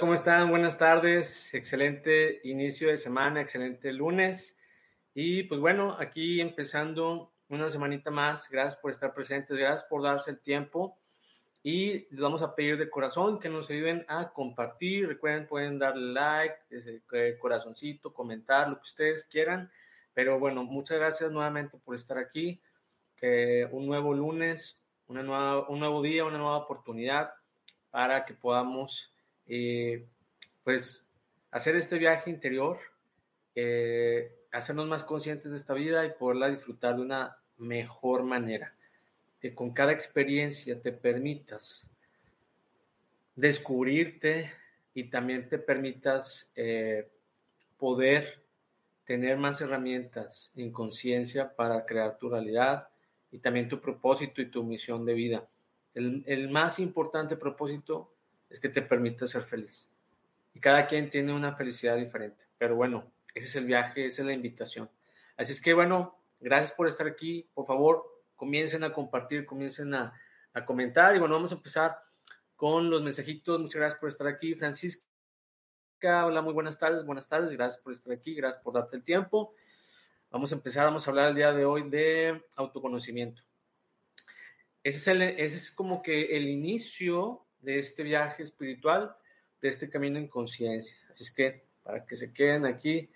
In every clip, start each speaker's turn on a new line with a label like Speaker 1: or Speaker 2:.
Speaker 1: ¿Cómo están? Buenas tardes. Excelente inicio de semana, excelente lunes. Y pues bueno, aquí empezando una semanita más. Gracias por estar presentes, gracias por darse el tiempo. Y les vamos a pedir de corazón que nos ayuden a compartir. Recuerden, pueden darle like, ese corazoncito, comentar, lo que ustedes quieran. Pero bueno, muchas gracias nuevamente por estar aquí. Eh, un nuevo lunes, una nueva, un nuevo día, una nueva oportunidad para que podamos eh, pues hacer este viaje interior, eh, hacernos más conscientes de esta vida y poderla disfrutar de una mejor manera. Que con cada experiencia te permitas descubrirte y también te permitas eh, poder tener más herramientas en conciencia para crear tu realidad y también tu propósito y tu misión de vida. El, el más importante propósito es que te permite ser feliz. Y cada quien tiene una felicidad diferente. Pero bueno, ese es el viaje, esa es la invitación. Así es que bueno, gracias por estar aquí. Por favor, comiencen a compartir, comiencen a, comentar. Y bueno, vamos a empezar con los mensajitos. Muchas gracias por estar aquí, Francisca. Hola, muy buenas tardes, buenas tardes. Gracias por estar aquí, gracias por darte el tiempo. Vamos a empezar, vamos a hablar el día de hoy de autoconocimiento. Ese es, ese es como que el inicio de este viaje espiritual, de este camino en conciencia. Así es que para que se queden aquí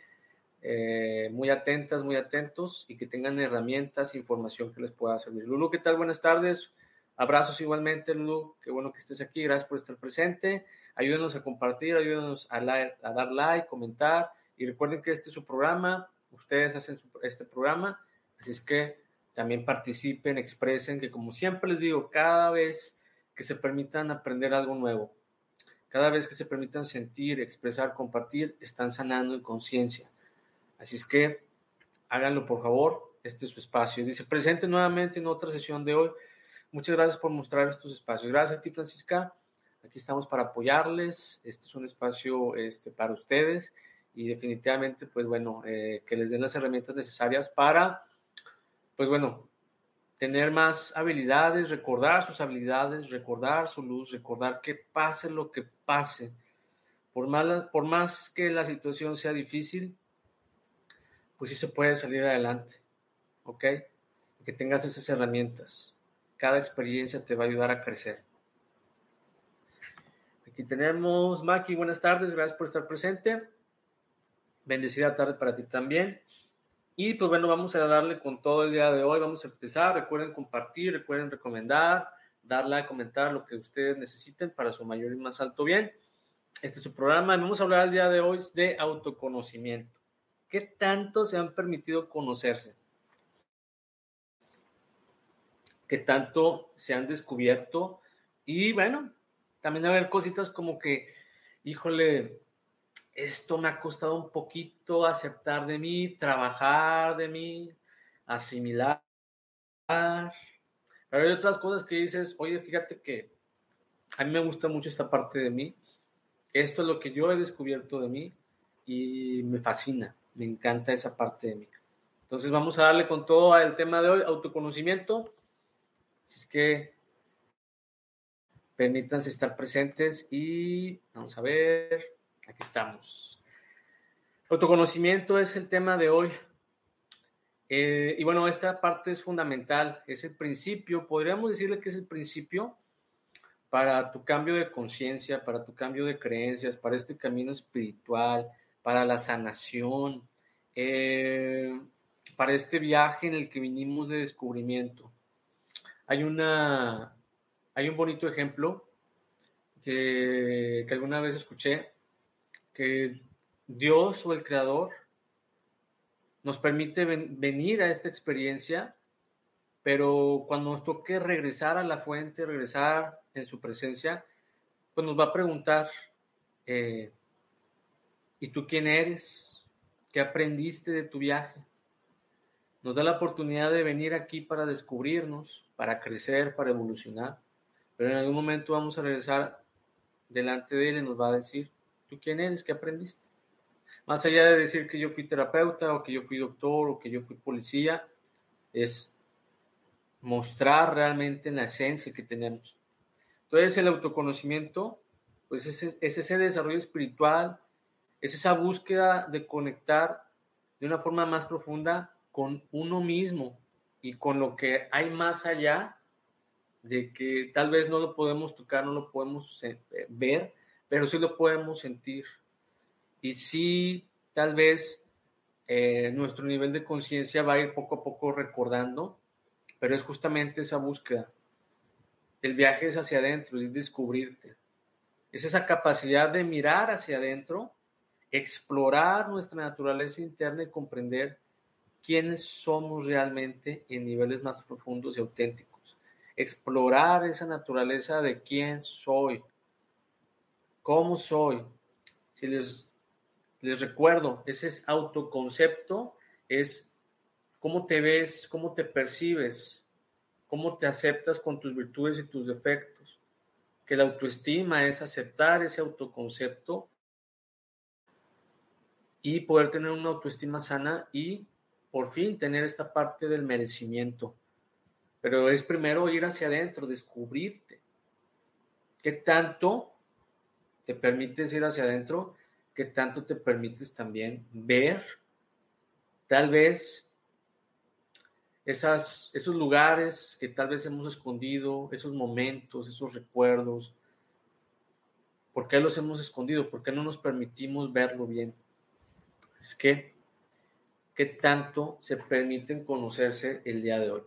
Speaker 1: eh, muy atentas, muy atentos y que tengan herramientas, información que les pueda servir. Lulu, ¿qué tal? Buenas tardes. Abrazos igualmente, Lulu. Qué bueno que estés aquí. Gracias por estar presente. Ayúdenos a compartir, ayúdenos a, a dar like, comentar. Y recuerden que este es su programa. Ustedes hacen este programa. Así es que también participen, expresen, que como siempre les digo, cada vez que se permitan aprender algo nuevo. Cada vez que se permitan sentir, expresar, compartir, están sanando en conciencia. Así es que háganlo por favor, este es su espacio. Dice, presente nuevamente en otra sesión de hoy. Muchas gracias por mostrar estos espacios. Gracias a ti, Francisca. Aquí estamos para apoyarles. Este es un espacio este, para ustedes y definitivamente, pues bueno, eh, que les den las herramientas necesarias para, pues bueno, tener más habilidades, recordar sus habilidades, recordar su luz, recordar que pase lo que pase. Por, por más que la situación sea difícil, pues sí se puede salir adelante. ¿Ok? Que tengas esas herramientas. Cada experiencia te va a ayudar a crecer. Aquí tenemos Maki, buenas tardes, gracias por estar presente. Bendecida tarde para ti también. Y pues bueno, vamos a darle con todo el día de hoy. Vamos a empezar. Recuerden compartir, recuerden recomendar, darle a comentar lo que ustedes necesiten para su mayor y más alto bien. Este es su programa. Vamos a hablar el día de hoy de autoconocimiento. ¿Qué tanto se han permitido conocerse? ¿Qué tanto se han descubierto? Y bueno, también a ver cositas como que, híjole, esto me ha costado un poquito aceptar de mí, trabajar de mí, asimilar. Pero hay otras cosas que dices, oye, fíjate que a mí me gusta mucho esta parte de mí. Esto es lo que yo he descubierto de mí y me fascina, me encanta esa parte de mí. Entonces vamos a darle con todo al tema de hoy, autoconocimiento. Así es que permítanse estar presentes y vamos a ver, aquí estamos. Autoconocimiento es el tema de hoy. Eh, y bueno, esta parte es fundamental, es el principio, podríamos decirle que es el principio para tu cambio de conciencia, para tu cambio de creencias, para este camino espiritual, para la sanación, eh, para este viaje en el que vinimos de descubrimiento. Hay, una, hay un bonito ejemplo que, que alguna vez escuché, que Dios o el Creador nos permite venir a esta experiencia, pero cuando nos toque regresar a la fuente, regresar en su presencia, pues nos va a preguntar, eh, ¿y tú quién eres? ¿Qué aprendiste de tu viaje? Nos da la oportunidad de venir aquí para descubrirnos, para crecer, para evolucionar, pero en algún momento vamos a regresar delante de él y nos va a decir, ¿tú quién eres? ¿Qué aprendiste? Más allá de decir que yo fui terapeuta o que yo fui doctor o que yo fui policía, es mostrar realmente la esencia que tenemos. Entonces el autoconocimiento, pues es, es ese desarrollo espiritual, es esa búsqueda de conectar de una forma más profunda con uno mismo y con lo que hay más allá de que tal vez no lo podemos tocar, no lo podemos eh, ver, pero sí lo podemos sentir y sí, tal vez eh, nuestro nivel de conciencia va a ir poco a poco recordando, pero es justamente esa búsqueda. El viaje es hacia adentro, es descubrirte. Es esa capacidad de mirar hacia adentro, explorar nuestra naturaleza interna y comprender quiénes somos realmente en niveles más profundos y auténticos. Explorar esa naturaleza de quién soy, cómo soy. Si les les recuerdo, ese autoconcepto es cómo te ves, cómo te percibes, cómo te aceptas con tus virtudes y tus defectos. Que la autoestima es aceptar ese autoconcepto y poder tener una autoestima sana y por fin tener esta parte del merecimiento. Pero es primero ir hacia adentro, descubrirte. ¿Qué tanto te permites ir hacia adentro? que tanto te permites también ver tal vez esas, esos lugares que tal vez hemos escondido, esos momentos, esos recuerdos. ¿Por qué los hemos escondido? ¿Por qué no nos permitimos verlo bien? Es que, ¿qué tanto se permiten conocerse el día de hoy?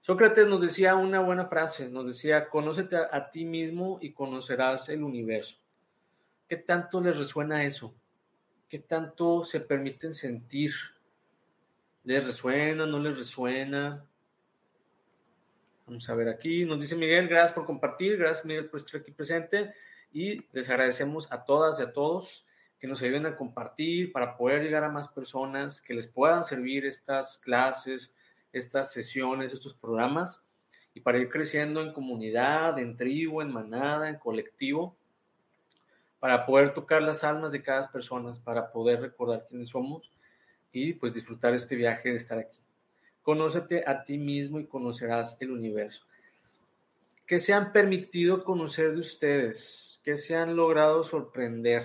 Speaker 1: Sócrates nos decía una buena frase, nos decía, conócete a ti mismo y conocerás el universo. ¿Qué tanto les resuena eso? ¿Qué tanto se permiten sentir? ¿Les resuena? ¿No les resuena? Vamos a ver aquí. Nos dice Miguel, gracias por compartir, gracias Miguel por estar aquí presente y les agradecemos a todas y a todos que nos ayuden a compartir para poder llegar a más personas, que les puedan servir estas clases, estas sesiones, estos programas y para ir creciendo en comunidad, en tribu, en manada, en colectivo para poder tocar las almas de cada persona, para poder recordar quiénes somos y pues disfrutar este viaje de estar aquí. Conócete a ti mismo y conocerás el universo. ¿Qué se han permitido conocer de ustedes? ¿Qué se han logrado sorprender?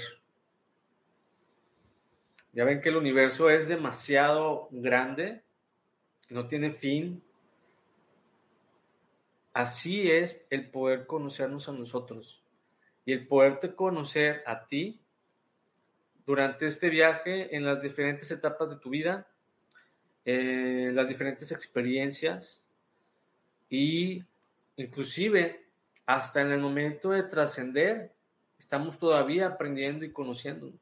Speaker 1: Ya ven que el universo es demasiado grande, no tiene fin. Así es el poder conocernos a nosotros y el poderte conocer a ti durante este viaje en las diferentes etapas de tu vida, eh, las diferentes experiencias y inclusive hasta en el momento de trascender Estamos todavía aprendiendo y conociéndonos.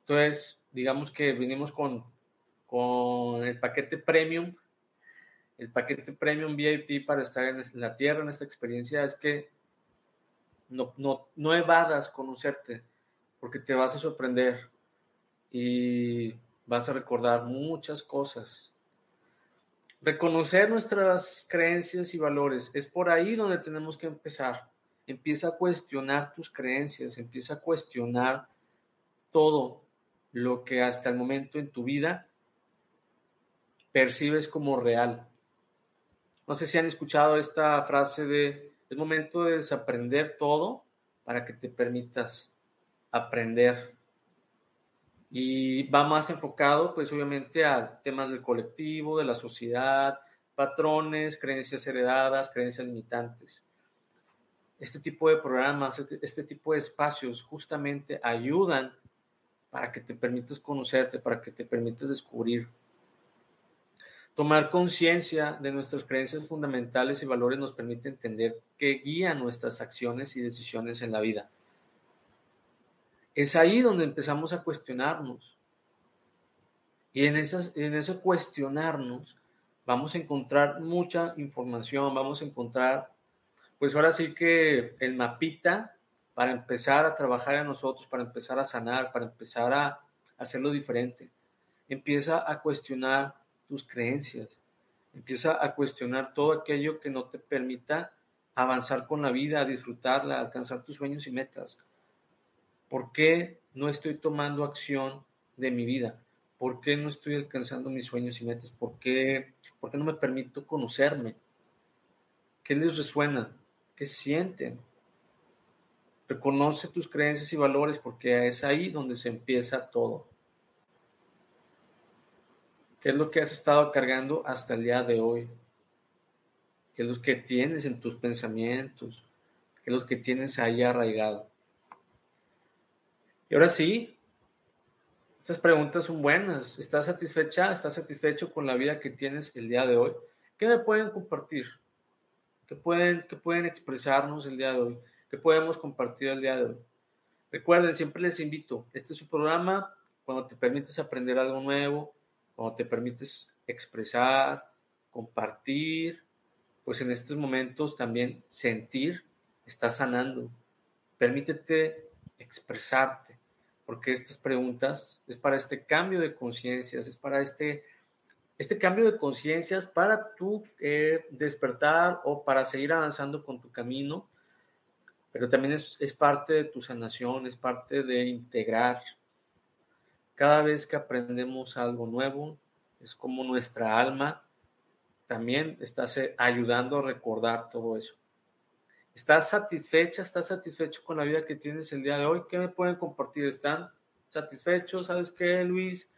Speaker 1: Entonces, digamos que vinimos con, con el paquete premium. El paquete premium VIP para estar en la Tierra, en esta experiencia, es que no, no, no evadas conocerte, porque te vas a sorprender y vas a recordar muchas cosas. Reconocer nuestras creencias y valores es por ahí donde tenemos que empezar. Empieza a cuestionar tus creencias, empieza a cuestionar todo lo que hasta el momento en tu vida percibes como real. No sé si han escuchado esta frase de es momento de desaprender todo para que te permitas aprender. Y va más enfocado, pues obviamente, a temas del colectivo, de la sociedad, patrones, creencias heredadas, creencias limitantes. Este tipo de programas, este, este tipo de espacios justamente ayudan para que te permitas conocerte, para que te permitas descubrir Tomar conciencia de nuestras creencias fundamentales y valores nos permite entender qué guía nuestras acciones y decisiones en la vida. Es ahí donde empezamos a cuestionarnos. Y en, esas, en eso cuestionarnos vamos a encontrar mucha información, vamos a encontrar, pues ahora sí que el mapita para empezar a trabajar en nosotros, para empezar a sanar, para empezar a hacerlo diferente. Empieza a cuestionar tus creencias. Empieza a cuestionar todo aquello que no te permita avanzar con la vida, disfrutarla, alcanzar tus sueños y metas. ¿Por qué no estoy tomando acción de mi vida? ¿Por qué no estoy alcanzando mis sueños y metas? ¿Por qué, por qué no me permito conocerme? ¿Qué les resuena? ¿Qué sienten? Reconoce tus creencias y valores porque es ahí donde se empieza todo. ¿Qué es lo que has estado cargando hasta el día de hoy? ¿Qué es lo que tienes en tus pensamientos? ¿Qué es lo que tienes ahí arraigado? Y ahora sí, estas preguntas son buenas. ¿Estás satisfecha? ¿Estás satisfecho con la vida que tienes el día de hoy? ¿Qué me pueden compartir? ¿Qué pueden, qué pueden expresarnos el día de hoy? ¿Qué podemos compartir el día de hoy? Recuerden, siempre les invito, este es un programa cuando te permites aprender algo nuevo, cuando te permites expresar, compartir, pues en estos momentos también sentir, estás sanando. Permítete expresarte, porque estas preguntas es para este cambio de conciencias, es para este, este cambio de conciencias para tu eh, despertar o para seguir avanzando con tu camino, pero también es, es parte de tu sanación, es parte de integrar cada vez que aprendemos algo nuevo, es como nuestra alma también está ayudando a recordar todo eso. ¿Estás satisfecha? ¿Estás satisfecho con la vida que tienes el día de hoy? ¿Qué me pueden compartir? ¿Están satisfechos? ¿Sabes qué, Luis?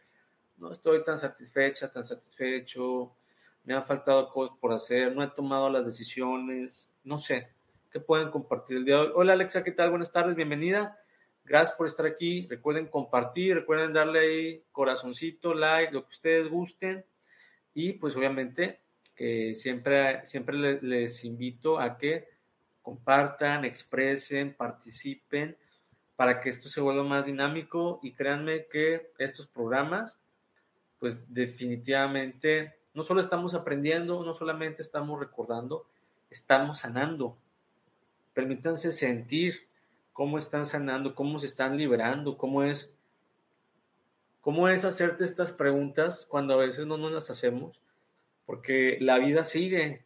Speaker 1: No estoy tan satisfecha, tan satisfecho. Me han faltado cosas por hacer. No he tomado las decisiones. No sé. ¿Qué pueden compartir el día de hoy? Hola, Alexa, ¿qué tal? Buenas tardes, bienvenida. Gracias por estar aquí. Recuerden compartir, recuerden darle ahí corazoncito, like, lo que ustedes gusten. Y pues obviamente que siempre, siempre les invito a que compartan, expresen, participen para que esto se vuelva más dinámico y créanme que estos programas pues definitivamente no solo estamos aprendiendo, no solamente estamos recordando, estamos sanando. Permítanse sentir cómo están sanando, cómo se están liberando, cómo es, cómo es hacerte estas preguntas cuando a veces no nos las hacemos, porque la vida sigue,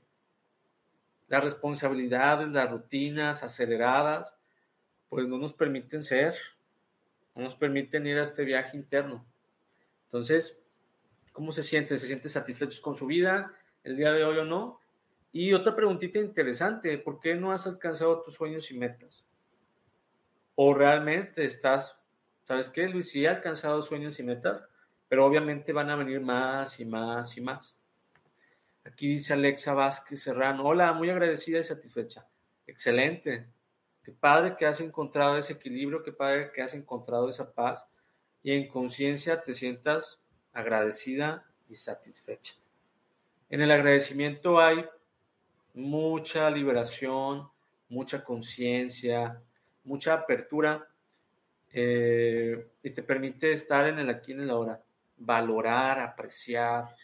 Speaker 1: las responsabilidades, las rutinas aceleradas, pues no nos permiten ser, no nos permiten ir a este viaje interno. Entonces, ¿cómo se sienten? ¿Se sienten satisfechos con su vida el día de hoy o no? Y otra preguntita interesante, ¿por qué no has alcanzado tus sueños y metas? O realmente estás, ¿sabes qué, Luis? Sí he alcanzado sueños y metas, pero obviamente van a venir más y más y más. Aquí dice Alexa Vázquez Serrano, hola, muy agradecida y satisfecha. Excelente. Qué padre que has encontrado ese equilibrio, qué padre que has encontrado esa paz y en conciencia te sientas agradecida y satisfecha. En el agradecimiento hay mucha liberación, mucha conciencia, mucha apertura eh, y te permite estar en el aquí y en el ahora, valorar, apreciar.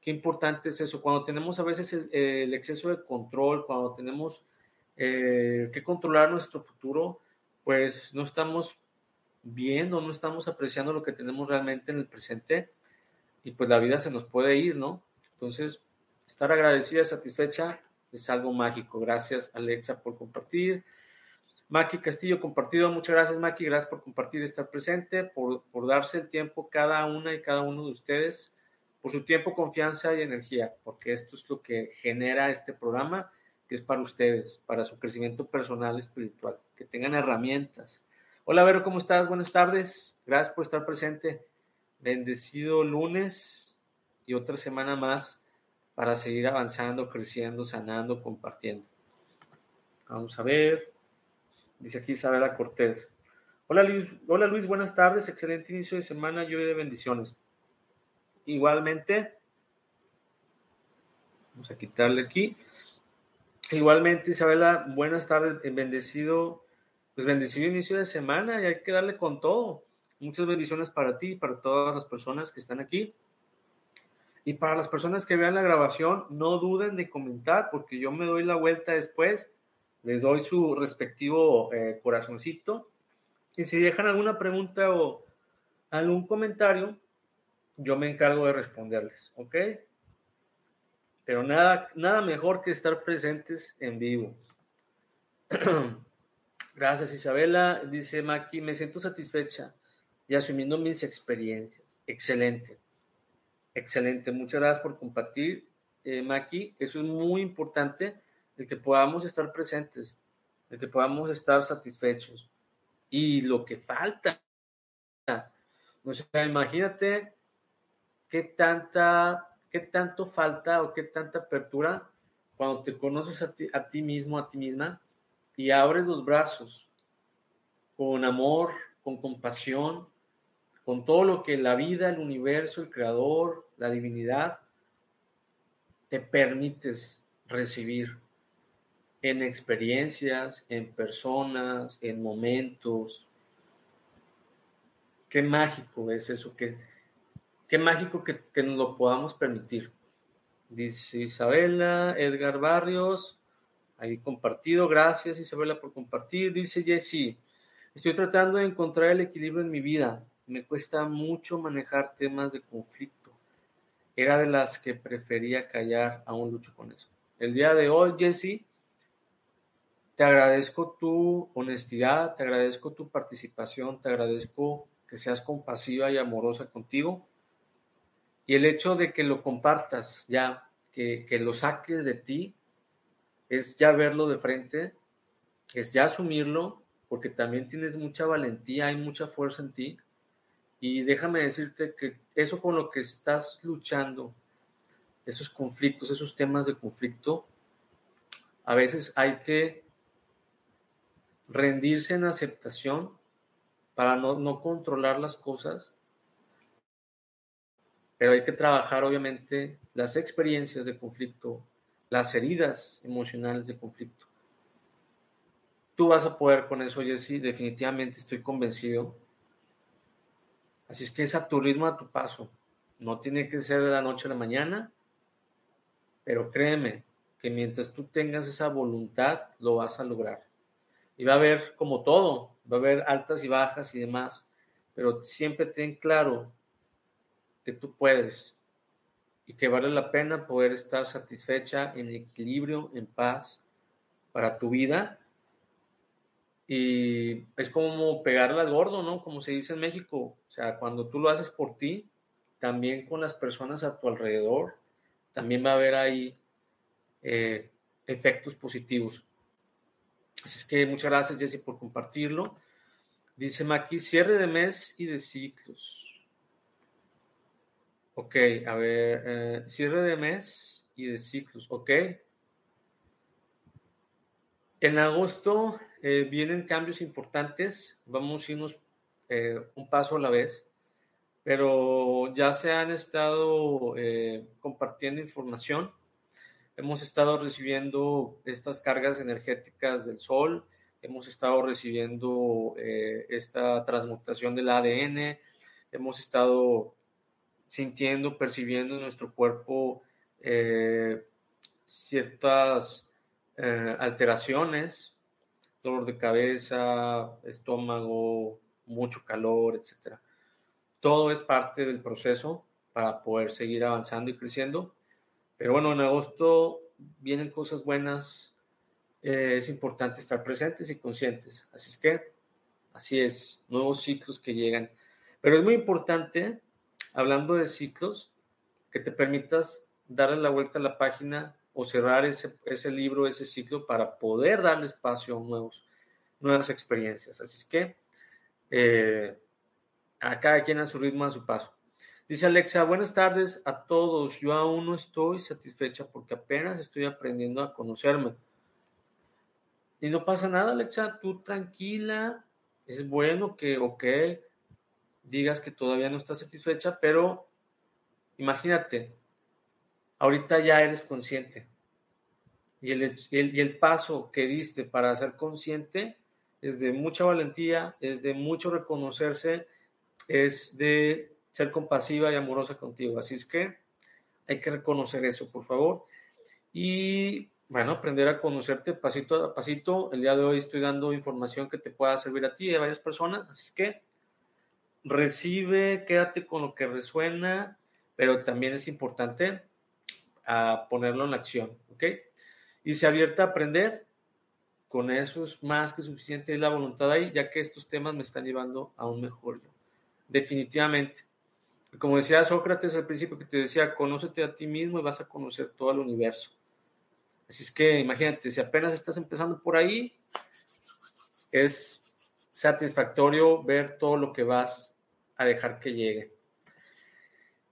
Speaker 1: Qué importante es eso. Cuando tenemos a veces el, exceso de control, cuando tenemos eh, que controlar nuestro futuro, pues no estamos viendo, no estamos apreciando lo que tenemos realmente en el presente y pues la vida se nos puede ir, ¿no? Entonces, estar agradecida, satisfecha es algo mágico. Gracias, Alexa, por compartir. Maki Castillo, compartido. Muchas gracias, Maki. Gracias por compartir, estar presente, por, por darse el tiempo cada una y cada uno de ustedes, por su tiempo, confianza y energía, porque esto es lo que genera este programa, que es para ustedes, para su crecimiento personal, espiritual, que tengan herramientas. Hola, Vero, ¿cómo estás? Buenas tardes. Gracias por estar presente. Bendecido lunes y otra semana más para seguir avanzando, creciendo, sanando, compartiendo. Vamos a ver. Dice aquí Isabela Cortés. Hola Luis, hola Luis, buenas tardes. Excelente inicio de semana, lluvia de bendiciones. Igualmente, vamos a quitarle aquí. Igualmente, Isabela, buenas tardes, bendecido, pues bendecido inicio de semana y hay que darle con todo. Muchas bendiciones para ti y para todas las personas que están aquí. Y para las personas que vean la grabación, no duden de comentar porque yo me doy la vuelta después, les doy su respectivo eh, corazoncito. Y si dejan alguna pregunta o algún comentario, yo me encargo de responderles, ¿ok? Pero nada, nada mejor que estar presentes en vivo. Gracias Isabela, dice Maki, me siento satisfecha y asumiendo mis experiencias. Excelente. Excelente, muchas gracias por compartir, eh, Maki. Eso es muy importante, el que podamos estar presentes, el que podamos estar satisfechos. Y lo que falta, o sea, imagínate qué tanta, qué tanto falta o qué tanta apertura cuando te conoces a ti, a ti mismo, a ti misma, y abres los brazos con amor, con compasión, con todo lo que la vida, el universo, el creador, la divinidad, te permites recibir en experiencias, en personas, en momentos. Qué mágico es eso, qué, qué mágico que, que nos lo podamos permitir. Dice Isabela, Edgar Barrios, ahí compartido, gracias Isabela por compartir. Dice Jesse, estoy tratando de encontrar el equilibrio en mi vida me cuesta mucho manejar temas de conflicto. Era de las que prefería callar, aún lucho con eso. El día de hoy, Jesse, te agradezco tu honestidad, te agradezco tu participación, te agradezco que seas compasiva y amorosa contigo. Y el hecho de que lo compartas ya, que, que lo saques de ti, es ya verlo de frente, es ya asumirlo, porque también tienes mucha valentía, hay mucha fuerza en ti y déjame decirte que eso con lo que estás luchando, esos conflictos, esos temas de conflicto, a veces hay que rendirse en aceptación para no, no controlar las cosas, pero hay que trabajar obviamente las experiencias de conflicto, las heridas emocionales de conflicto. Tú vas a poder con eso, Jesse, definitivamente estoy convencido Así es que es a tu ritmo, a tu paso. No tiene que ser de la noche a la mañana, pero créeme que mientras tú tengas esa voluntad, lo vas a lograr. Y va a haber como todo, va a haber altas y bajas y demás, pero siempre ten claro que tú puedes y que vale la pena poder estar satisfecha en equilibrio, en paz para tu vida y es como pegarle al gordo, ¿no? Como se dice en México. O sea, cuando tú lo haces por ti, también con las personas a tu alrededor, también va a haber ahí eh, efectos positivos. Así es que muchas gracias, Jesse, por compartirlo. Dice Maki, cierre de mes y de ciclos. Ok, a ver, eh, cierre de mes y de ciclos, ok. En agosto eh, vienen cambios importantes, vamos a irnos eh, un paso a la vez, pero ya se han estado compartiendo información, hemos estado recibiendo estas cargas energéticas del Sol, hemos estado recibiendo eh, esta transmutación del ADN, hemos estado sintiendo, percibiendo en nuestro cuerpo eh, ciertas eh, alteraciones, dolor de cabeza, estómago, mucho calor, etc. Todo es parte del proceso para poder seguir avanzando y creciendo. Pero bueno, en agosto vienen cosas buenas, eh, es importante estar presentes y conscientes. Así es que, así es, nuevos ciclos que llegan. Pero es muy importante, hablando de ciclos, que te permitas darle la vuelta a la página o cerrar ese, ese libro, ese ciclo, para poder darle espacio a nuevos, nuevas experiencias. Así es que eh, a cada quien a su ritmo, a su paso. Dice Alexa, buenas tardes a todos. Yo aún no estoy satisfecha porque apenas estoy aprendiendo a conocerme. Y no pasa nada, Alexa, tú tranquila. Es bueno que, ok, digas que todavía no estás satisfecha, pero imagínate, ahorita ya eres consciente. Y el, y el paso que diste para ser consciente es de mucha valentía, es de mucho reconocerse, es de ser compasiva y amorosa contigo. Así es que hay que reconocer eso, por favor. Y bueno, aprender a conocerte pasito a pasito. El día de hoy estoy dando información que te pueda servir a ti y a varias personas. Así es que recibe, quédate con lo que resuena, pero también es importante a ah, ponerlo en acción, ¿ok? Y se abierta a aprender. Con eso es más que suficiente la voluntad ahí, ya que estos temas me están llevando a un mejor yo. Definitivamente. Como decía Sócrates al principio que te decía, conócete a ti mismo y vas a conocer todo el universo. Así es que imagínate, si apenas estás empezando por ahí, es satisfactorio ver todo lo que vas a dejar que llegue.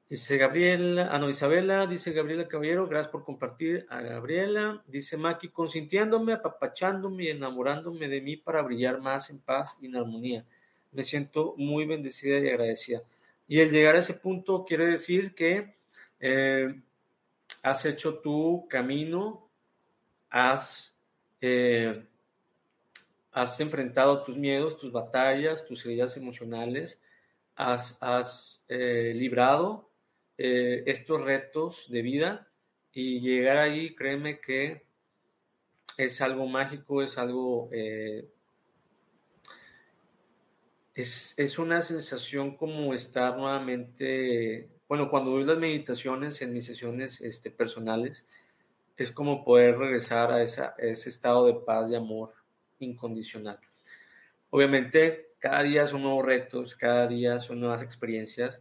Speaker 1: Dice Gabriela, ah no, Isabela, dice Gabriela Caballero, gracias por compartir a Gabriela. Dice Maki, consintiéndome, apapachándome y enamorándome de mí para brillar más en paz y en armonía. Me siento muy bendecida y agradecida. Y el llegar a ese punto quiere decir que eh, has hecho tu camino, has, eh, has enfrentado tus miedos, tus batallas, tus heridas emocionales, has, eh, librado estos retos de vida. Y llegar ahí, créeme que es algo mágico, es algo es, una sensación como estar nuevamente, bueno, cuando doy las meditaciones en mis sesiones este, personales, es como poder regresar a, esa, ese estado de paz y amor incondicional. Obviamente, cada día son nuevos retos, cada día son nuevas experiencias,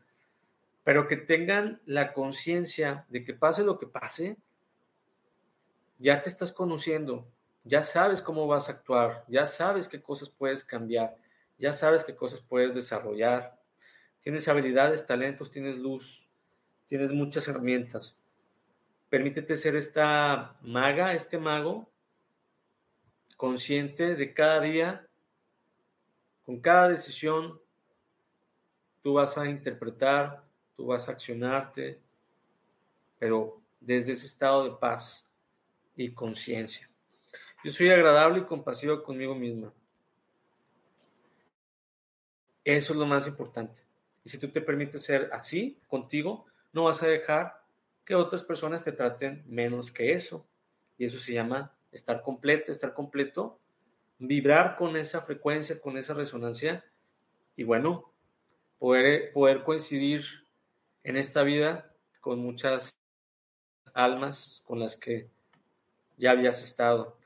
Speaker 1: pero que tengan la conciencia de que pase lo que pase, ya te estás conociendo, ya sabes cómo vas a actuar, ya sabes qué cosas puedes cambiar ya sabes qué cosas puedes desarrollar. Tienes habilidades, talentos, tienes luz, tienes muchas herramientas. Permítete ser esta maga, este mago, consciente de cada día, con cada decisión, tú vas a interpretar, tú vas a accionarte, pero desde ese estado de paz y conciencia. Yo soy agradable y compasivo conmigo misma. Eso es lo más importante. Y si tú te permites ser así contigo, no vas a dejar que otras personas te traten menos que eso. Y eso se llama estar completa, estar completo, vibrar con esa frecuencia, con esa resonancia y bueno, poder, poder coincidir en esta vida con muchas almas con las que ya habías estado.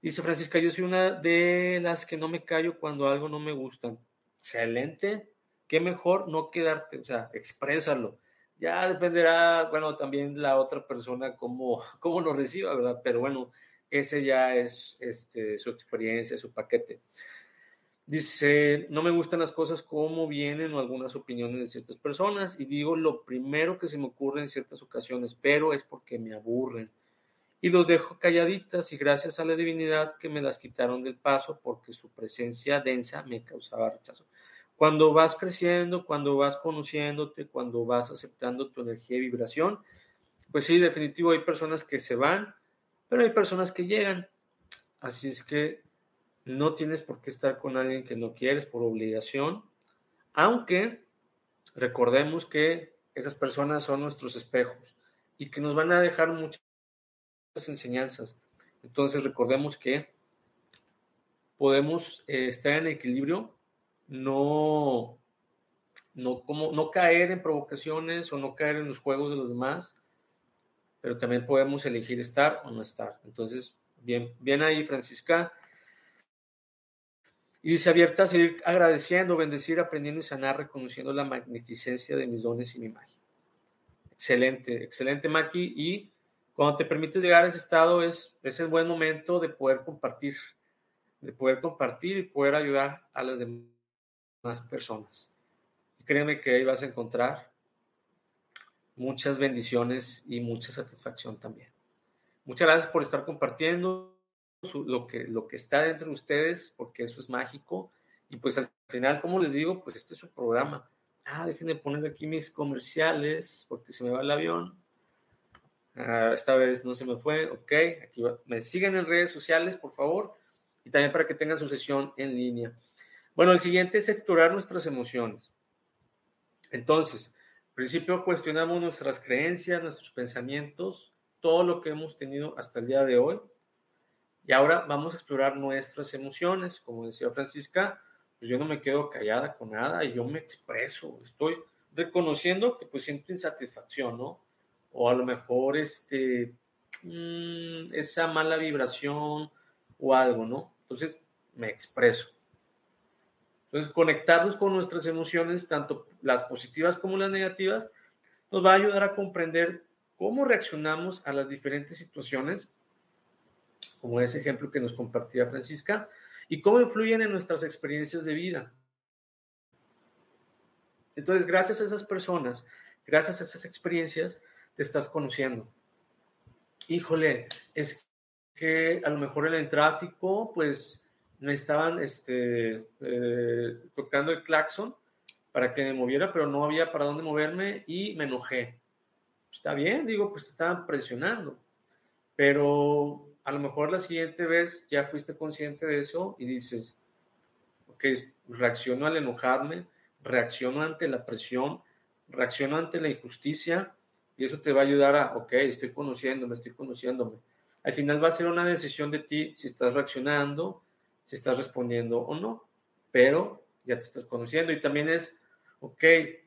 Speaker 1: Dice Francisca, yo soy una de las que no me callo cuando algo no me gusta excelente, qué mejor no quedarte, o sea, exprésalo. Ya dependerá, bueno, también la otra persona cómo, cómo lo reciba, ¿verdad? Pero bueno, ese ya es este, su experiencia, su paquete. Dice, no me gustan las cosas como vienen o algunas opiniones de ciertas personas y digo lo primero que se me ocurre en ciertas ocasiones, pero es porque me aburren. Y los dejo calladitas y gracias a la divinidad que me las quitaron del paso porque su presencia densa me causaba rechazo. Cuando vas creciendo, cuando vas conociéndote, cuando vas aceptando tu energía y vibración, pues sí, definitivo hay personas que se van, pero hay personas que llegan. Así es que No tienes por qué estar con alguien que no quieres por obligación, aunque recordemos que esas personas son nuestros espejos y que nos van a dejar muchas enseñanzas. Entonces recordemos que podemos eh, estar en equilibrio, no, no, como, no caer en provocaciones o no caer en los juegos de los demás, pero también podemos elegir estar o no estar. Entonces, bien, bien ahí, Francisca. Y dice abierta a seguir agradeciendo, bendecir, aprendiendo y sanar, reconociendo la magnificencia de mis dones y mi magia. Excelente, excelente, Maki. Y cuando te permites llegar a ese estado, es, es el buen momento de poder compartir, de poder compartir y poder ayudar a las demás personas. Y créeme que ahí vas a encontrar muchas bendiciones y mucha satisfacción también. Muchas gracias por estar compartiendo lo, que, lo que está dentro de ustedes, porque eso es mágico. Y pues al final, como les digo, pues este es su programa. Ah, déjenme poner aquí mis comerciales, porque se me va el avión. Ah, esta vez no se me fue. Ok, aquí me siguen en redes sociales, por favor. Y también para que tengan su sesión en línea. Bueno, el siguiente es explorar nuestras emociones. Entonces, al principio cuestionamos nuestras creencias, nuestros pensamientos, todo lo que hemos tenido hasta el día de hoy. Y ahora vamos a explorar nuestras emociones. Como decía Francisca, pues yo no me quedo callada con nada y yo me expreso. Estoy reconociendo que pues siento insatisfacción, ¿no? O a lo mejor este, mm, esa mala vibración o algo, ¿no? Entonces me expreso. Entonces conectarnos con nuestras emociones, tanto las positivas como las negativas, nos va a ayudar a comprender cómo reaccionamos a las diferentes situaciones como ese ejemplo que nos compartía Francisca, y cómo influyen en nuestras experiencias de vida. Entonces, gracias a esas personas, gracias a esas experiencias, te estás conociendo. Híjole, es que a lo mejor en el tráfico, pues me estaban este, eh, tocando el claxon para que me moviera, pero no había para dónde moverme y me enojé. Está bien, digo, pues estaban presionando, pero a lo mejor la siguiente vez ya fuiste consciente de eso y dices, ok, reacciono al enojarme, reacciono ante la presión, reacciono ante la injusticia y eso te va a ayudar a, ok, estoy conociéndome, estoy conociéndome. Al final va a ser una decisión de ti si estás reaccionando, si estás respondiendo o no, pero ya te estás conociendo y también es, ok,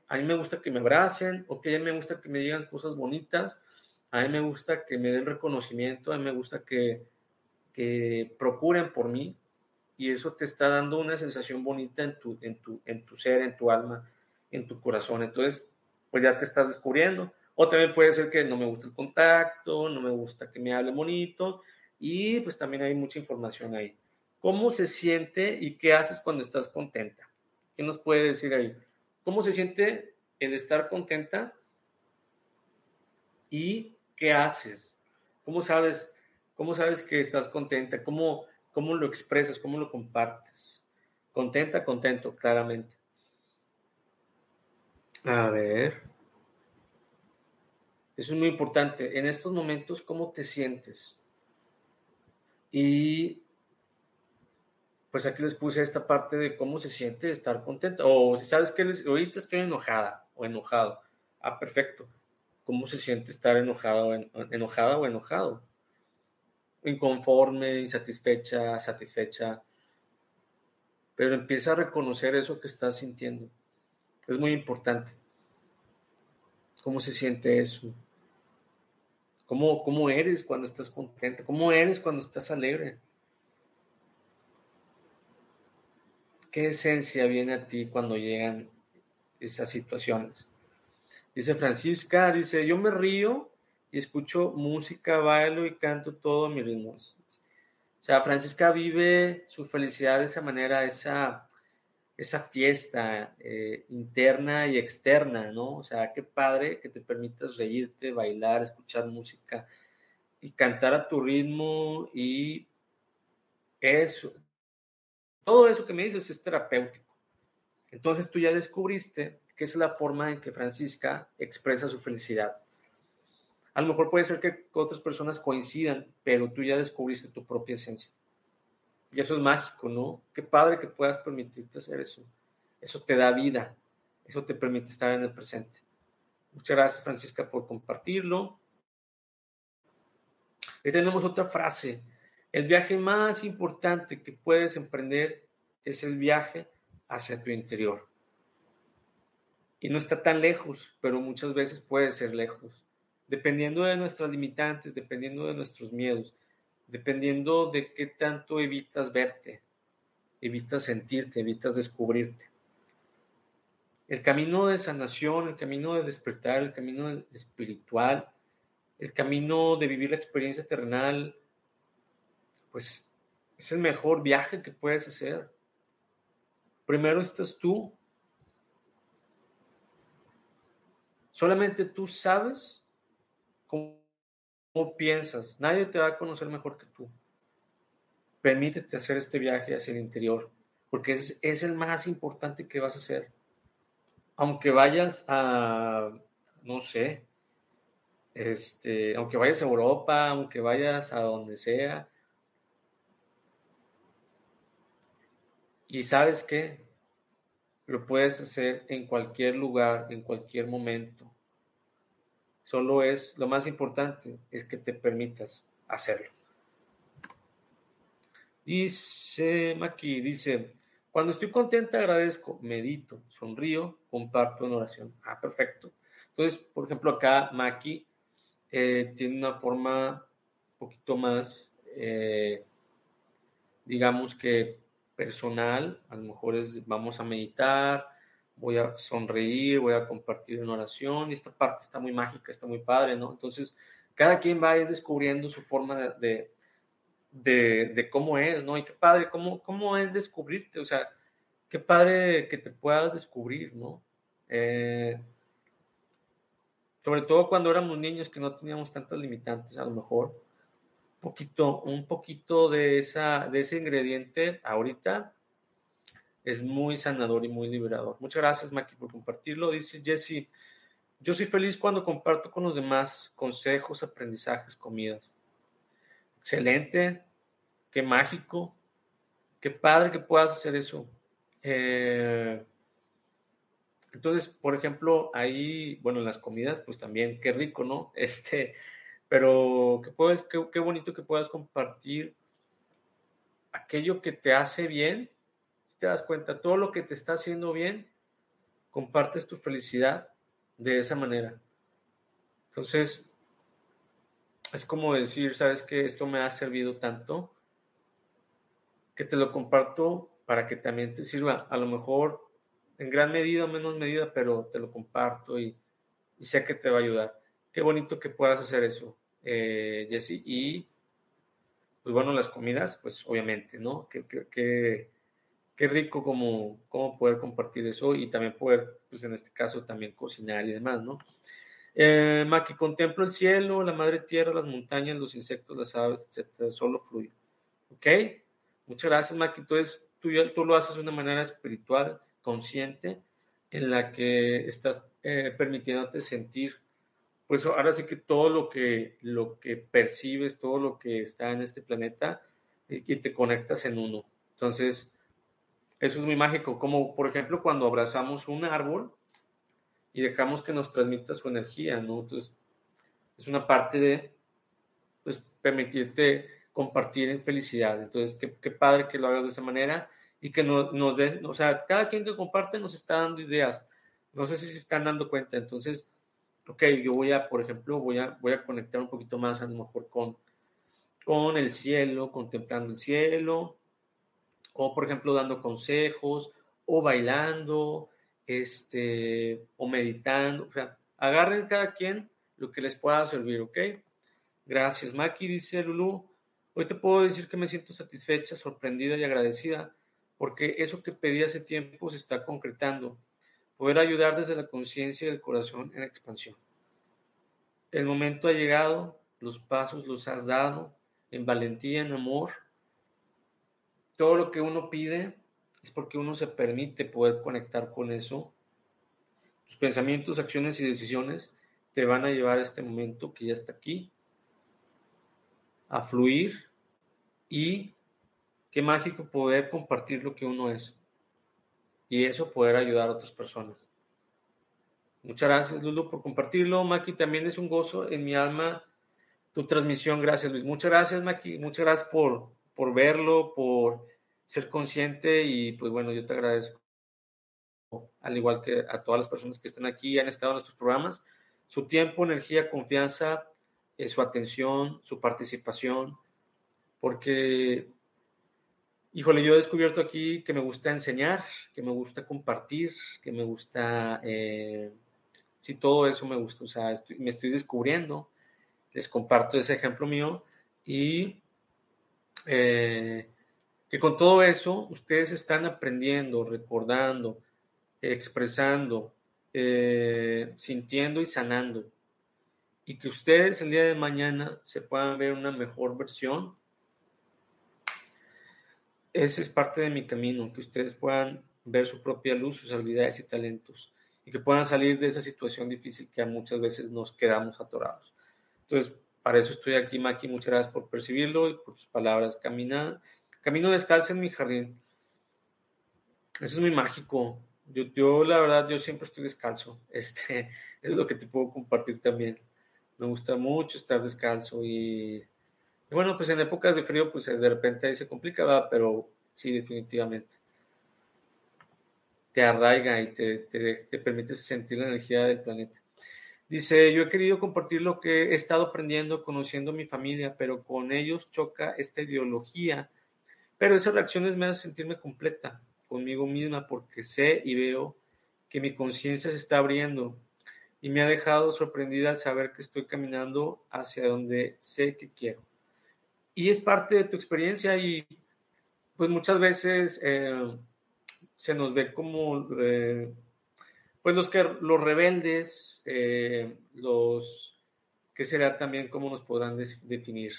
Speaker 1: a mí me gusta que me abracen, ok, a mí me gusta que me digan cosas bonitas, a mí me gusta que me den reconocimiento, a mí me gusta que, que procuren por mí y eso te está dando una sensación bonita en tu, en, tu, en tu ser, en tu alma, en tu corazón. Entonces, pues ya te estás descubriendo. O también puede ser que no me gusta el contacto, no me gusta que me hable bonito y pues también hay mucha información ahí. ¿Cómo se siente y qué haces cuando estás contenta? ¿Qué nos puede decir ahí? ¿Cómo se siente el estar contenta y ¿qué haces? ¿Cómo sabes, cómo sabes que estás contenta? ¿Cómo, ¿Cómo lo expresas? ¿Cómo lo compartes? Contenta, contento, claramente. A ver. Eso es muy importante. En estos momentos, ¿cómo te sientes? Y pues aquí les puse esta parte de cómo se siente estar contenta. O si sabes que ahorita estoy enojada o enojado. Ah, perfecto cómo se siente estar enojado, enojada o enojado. Inconforme, insatisfecha, satisfecha. Pero empieza a reconocer eso que estás sintiendo. Es muy importante. ¿Cómo se siente eso? ¿Cómo, ¿Cómo eres cuando estás contenta? ¿Cómo eres cuando estás alegre? ¿Qué esencia viene a ti cuando llegan esas situaciones? Dice Francisca, dice, yo me río y escucho música, bailo y canto todo a mi ritmo. O sea, Francisca vive su felicidad de esa manera, esa, esa fiesta eh, interna y externa, ¿no? O sea, qué padre que te permitas reírte, bailar, escuchar música y cantar a tu ritmo y eso. Todo eso que me dices es terapéutico. Entonces tú ya descubriste que es la forma en que Francisca expresa su felicidad. A lo mejor puede ser que otras personas coincidan, pero tú ya descubriste tu propia esencia. Y eso es mágico, ¿no? Qué padre que puedas permitirte hacer eso. Eso te da vida. Eso te permite estar en el presente. Muchas gracias, Francisca, por compartirlo. Y tenemos otra frase. El viaje más importante que puedes emprender es el viaje hacia tu interior. Y no está tan lejos, pero muchas veces puede ser lejos. Dependiendo de nuestras limitantes, dependiendo de nuestros miedos, dependiendo de qué tanto evitas verte, evitas sentirte, evitas descubrirte. El camino de sanación, el camino de despertar, el camino espiritual, el camino de vivir la experiencia terrenal, pues es el mejor viaje que puedes hacer. Primero estás tú. Solamente tú sabes cómo, piensas. Nadie te va a conocer mejor que tú. Permítete hacer este viaje hacia el interior, porque es, es el más importante que vas a hacer aunque vayas a, no sé, este, aunque vayas a Europa, aunque vayas a donde sea, y sabes que lo puedes hacer en cualquier lugar, en cualquier momento. Solo es, lo más importante es que te permitas hacerlo. Dice Maki, dice, cuando estoy contenta, agradezco, medito, sonrío, comparto en oración. Ah, perfecto. Entonces, por ejemplo, acá Maki eh, tiene una forma un poquito más, eh, digamos que personal. A lo mejor es, vamos a meditar, voy a sonreír, voy a compartir en oración. Y esta parte está muy mágica, está muy padre, ¿no? Entonces, cada quien va a ir descubriendo su forma de de, cómo es, ¿no? Y qué padre, cómo, cómo es descubrirte, o sea, qué padre que te puedas descubrir, ¿no? Eh, sobre todo cuando éramos niños que no teníamos tantas limitantes, a lo mejor poquito, un poquito de, esa, de ese ingrediente ahorita es muy sanador y muy liberador. Muchas gracias, Maki, por compartirlo. Dice Jesse, yo soy feliz cuando comparto con los demás consejos, aprendizajes, comidas. Excelente, qué mágico, qué padre que puedas hacer eso. Eh, entonces, por ejemplo, ahí, bueno, en las comidas, pues también, qué rico, ¿no? Este, pero qué, puedes, qué, bonito que puedas compartir aquello que te hace bien, si te das cuenta, todo lo que te está haciendo bien, compartes tu felicidad de esa manera. Entonces, es como decir, sabes que esto me ha servido tanto que te lo comparto para que también te sirva. A lo mejor en gran medida o menos medida, pero te lo comparto y, sé que te va a ayudar. Qué bonito que puedas hacer eso, eh, Jesse. Y, pues bueno, las comidas, pues obviamente, ¿no? Qué, qué, rico como, como poder compartir eso y también poder, pues en este caso, también cocinar y demás, ¿no? Eh, Maki, contemplo el cielo, la madre tierra, las montañas, los insectos, las aves, etcétera. Solo fluye. ¿Ok? Muchas gracias, Maki. Entonces, tú, tú lo haces de una manera espiritual, consciente, en la que estás eh, permitiéndote sentir, pues ahora sí que todo lo que, lo que percibes, todo lo que está en este planeta, y, y te conectas en uno. Entonces, eso es muy mágico, como por ejemplo cuando abrazamos un árbol, y dejamos que nos transmita su energía, ¿no? Entonces, es una parte de, pues, permitirte compartir en felicidad. Entonces, qué, padre que lo hagas de esa manera y que nos, nos des, o sea, cada quien que comparte nos está dando ideas. No sé si se están dando cuenta. Entonces, ok, yo voy a, por ejemplo, voy a, voy a conectar un poquito más a lo mejor con, con el cielo, contemplando el cielo, o por ejemplo dando consejos, o bailando, este, o meditando, o sea, agarren cada quien lo que les pueda servir, ¿ok? Gracias, Maki, dice Lulu. Hoy te puedo decir que me siento satisfecha, sorprendida y agradecida porque eso que pedí hace tiempo se está concretando. Poder ayudar desde la conciencia y el corazón en expansión. El momento ha llegado, los pasos los has dado en valentía, en amor. Todo lo que uno pide es porque uno se permite poder conectar con eso. Tus pensamientos, acciones y decisiones te van a llevar a este momento que ya está aquí, a fluir y qué mágico poder compartir lo que uno es y eso poder ayudar a otras personas. Muchas gracias, Lulu, por compartirlo. Maki, también es un gozo en mi alma tu transmisión. Gracias, Luis. Muchas gracias, Maki. Muchas gracias por, por verlo, por ser consciente y pues bueno, yo te agradezco, al igual que a todas las personas que están aquí y han estado en nuestros programas, su tiempo, energía, confianza, eh, su atención, su participación, porque, híjole, yo he descubierto aquí que me gusta enseñar, que me gusta compartir, que me gusta, eh, sí, todo eso me gusta, o sea, me estoy descubriendo, les comparto ese ejemplo mío y eh, que con todo eso ustedes están aprendiendo, recordando, expresando, eh, sintiendo y sanando. Y que ustedes el día de mañana se puedan ver una mejor versión. Ese es parte de mi camino, que ustedes puedan ver su propia luz, sus habilidades y talentos, y que puedan salir de esa situación difícil que muchas veces nos quedamos atorados. Entonces, para eso estoy aquí, Maki. Muchas gracias por percibirlo y por tus palabras. Camina, camino descalzo en mi jardín. Eso es muy mágico. Yo, yo, la verdad, yo siempre estoy descalzo. Este, es lo que te puedo compartir también. Me gusta mucho estar descalzo y, bueno, pues en épocas de frío, pues de repente ahí se complica, pero sí, definitivamente. Te arraiga y te, te, te permite sentir la energía del planeta. Dice, yo he querido compartir lo que he estado aprendiendo, conociendo a mi familia, pero con ellos choca esta ideología. Pero esas reacciones me hacen sentirme completa conmigo misma porque sé y veo que mi conciencia se está abriendo y me ha dejado sorprendida al saber que estoy caminando hacia donde sé que quiero. Y es parte de tu experiencia y pues muchas veces eh, se nos ve como eh, pues los que los rebeldes, eh, los que será también cómo nos podrán definir,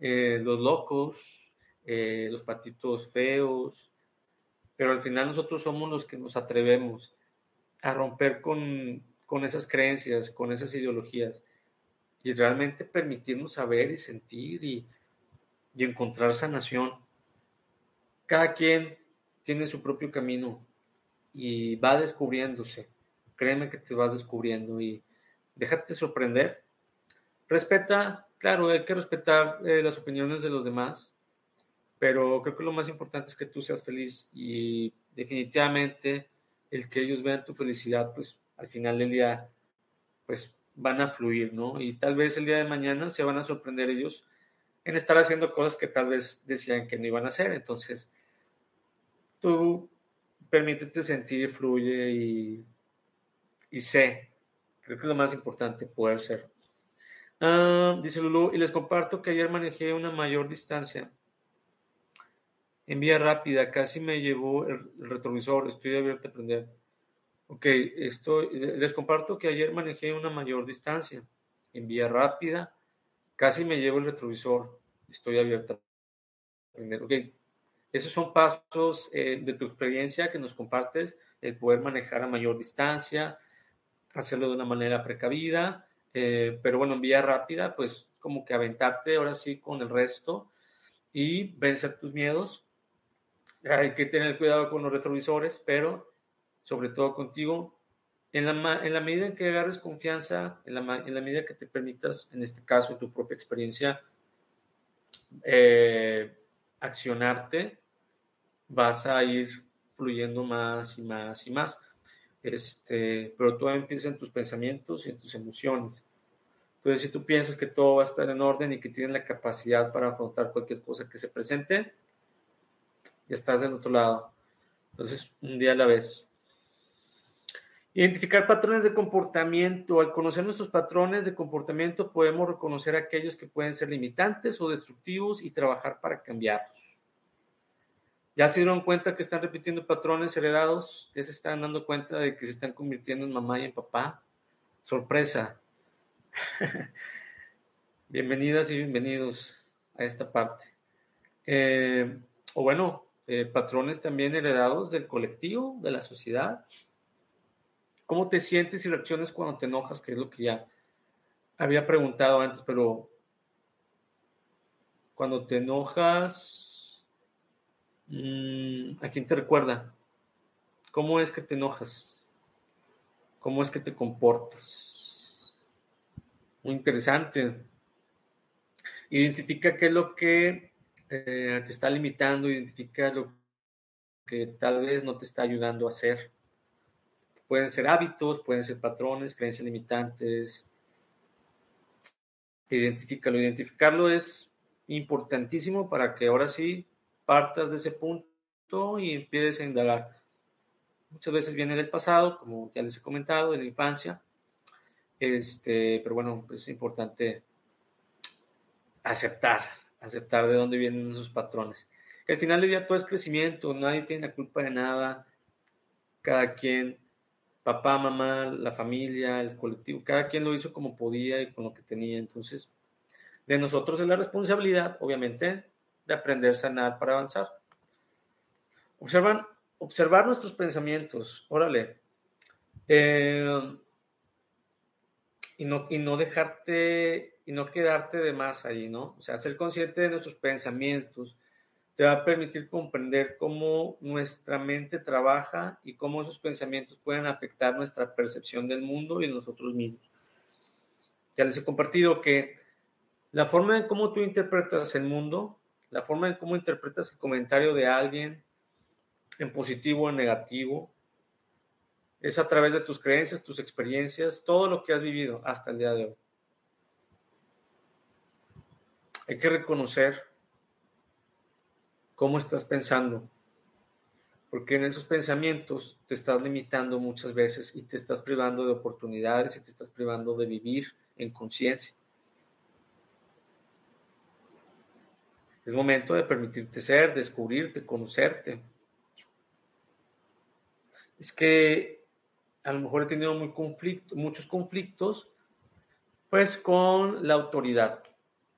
Speaker 1: eh, los locos, eh, los patitos feos, pero al final nosotros somos los que nos atrevemos a romper con, con esas creencias, con esas ideologías y realmente permitirnos saber y sentir y, y encontrar sanación. Cada quien tiene su propio camino y va descubriéndose. Créeme que te vas descubriendo y déjate sorprender. Respeta, claro, hay que respetar eh, las opiniones de los demás, pero creo que lo más importante es que tú seas feliz y definitivamente el que ellos vean tu felicidad, pues al final del día, pues van a fluir, ¿no? Y tal vez el día de mañana se van a sorprender ellos en estar haciendo cosas que tal vez decían que no iban a hacer. Entonces, tú permítete sentir, fluye y, y sé. Creo que es lo más importante, poder ser. Ah, dice Lulu, y les comparto que ayer manejé una mayor distancia. En vía rápida, casi me llevó el, retrovisor, estoy abierto a aprender. Ok, estoy, les comparto que ayer manejé una mayor distancia. En vía rápida, casi me llevo el retrovisor, estoy abierto a aprender. Ok, esos son pasos eh, de tu experiencia que nos compartes, el poder manejar a mayor distancia, hacerlo de una manera precavida, eh, pero bueno, en vía rápida, pues como que aventarte ahora sí con el resto y vencer tus miedos. Hay que tener cuidado con los retrovisores, pero sobre todo contigo. En la, medida en que agarres confianza, en la, en medida que te permitas, en este caso, tu propia experiencia, eh, accionarte, vas a ir fluyendo más y más y más. Este, pero todo empieza en tus pensamientos y en tus emociones. Entonces, si tú piensas que todo va a estar en orden y que tienes la capacidad para afrontar cualquier cosa que se presente, ya estás del otro lado. Entonces, un día a la vez. Identificar patrones de comportamiento. Al conocer nuestros patrones de comportamiento podemos reconocer aquellos que pueden ser limitantes o destructivos y trabajar para cambiarlos. Ya se dieron cuenta que están repitiendo patrones heredados, ya se están dando cuenta de que se están convirtiendo en mamá y en papá. Sorpresa. Bienvenidas y bienvenidos a esta parte. Eh, o bueno, eh, patrones también heredados del colectivo, de la sociedad. ¿Cómo te sientes y reacciones cuando te enojas? Que es lo que ya había preguntado antes, pero cuando te enojas, ¿A quién te recuerda? ¿Cómo es que te enojas? ¿Cómo es que te comportas? Muy interesante. Identifica qué es lo que eh, te está limitando, identifica lo que tal vez no te está ayudando a hacer. Pueden ser hábitos, pueden ser patrones, creencias limitantes. Identifícalo. Identificarlo es importantísimo para que ahora sí partas de ese punto y empieces a indagar. Muchas veces viene del pasado, como ya les he comentado, de la infancia. Este, pero bueno, pues es importante aceptar, aceptar de dónde vienen esos patrones. Que al final del día todo es crecimiento, nadie tiene la culpa de nada, cada quien, papá, mamá, la familia, el colectivo, cada quien lo hizo como podía y con lo que tenía. Entonces, de nosotros es la responsabilidad, obviamente, de aprender a sanar para avanzar. Observan, observar nuestros pensamientos, órale. Eh, y, no, y no dejarte, y no quedarte de más ahí, ¿no? O sea, ser consciente de nuestros pensamientos te va a permitir comprender cómo nuestra mente trabaja y cómo esos pensamientos pueden afectar nuestra percepción del mundo y nosotros mismos. Ya les he compartido que la forma en cómo tú interpretas el mundo, la forma en cómo interpretas el comentario de alguien, en positivo o en negativo, es a través de tus creencias, tus experiencias, todo lo que has vivido hasta el día de hoy. Hay que reconocer cómo estás pensando, porque en esos pensamientos te estás limitando muchas veces y te estás privando de oportunidades y te estás privando de vivir en conciencia. Es momento de permitirte ser, descubrirte, conocerte. Es que a lo mejor he tenido muchos conflictos, pues con la autoridad,